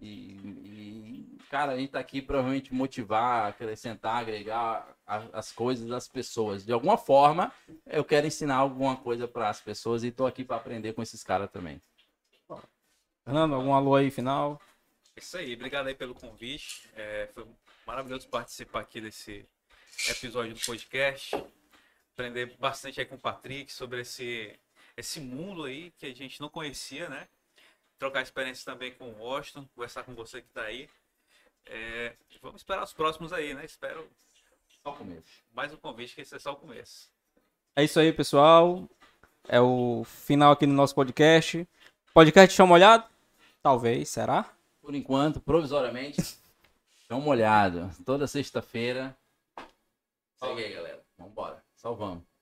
[SPEAKER 2] e, e, cara, a gente tá aqui para realmente motivar, acrescentar, agregar a- as coisas às pessoas. De alguma forma, eu quero ensinar alguma coisa para as pessoas e tô aqui para aprender com esses caras também.
[SPEAKER 1] Fernando, algum alô aí final?
[SPEAKER 3] É Isso aí, obrigado aí pelo convite. É, foi maravilhoso participar aqui desse episódio do podcast. Aprender bastante aí com o Patrick sobre esse, esse mundo aí que a gente não conhecia, né? Trocar experiência também com o Washington, conversar com você que tá aí. É, vamos esperar os próximos aí, né? Espero
[SPEAKER 2] Só o começo.
[SPEAKER 3] mais um convite, que esse é só o começo.
[SPEAKER 1] É isso aí, pessoal. É o final aqui no nosso podcast. Podcast Chão Molhado? Talvez, será?
[SPEAKER 2] Por enquanto, provisoriamente, dá uma olhada. Toda sexta-feira. Segue aí, galera. Vambora. Salvamos.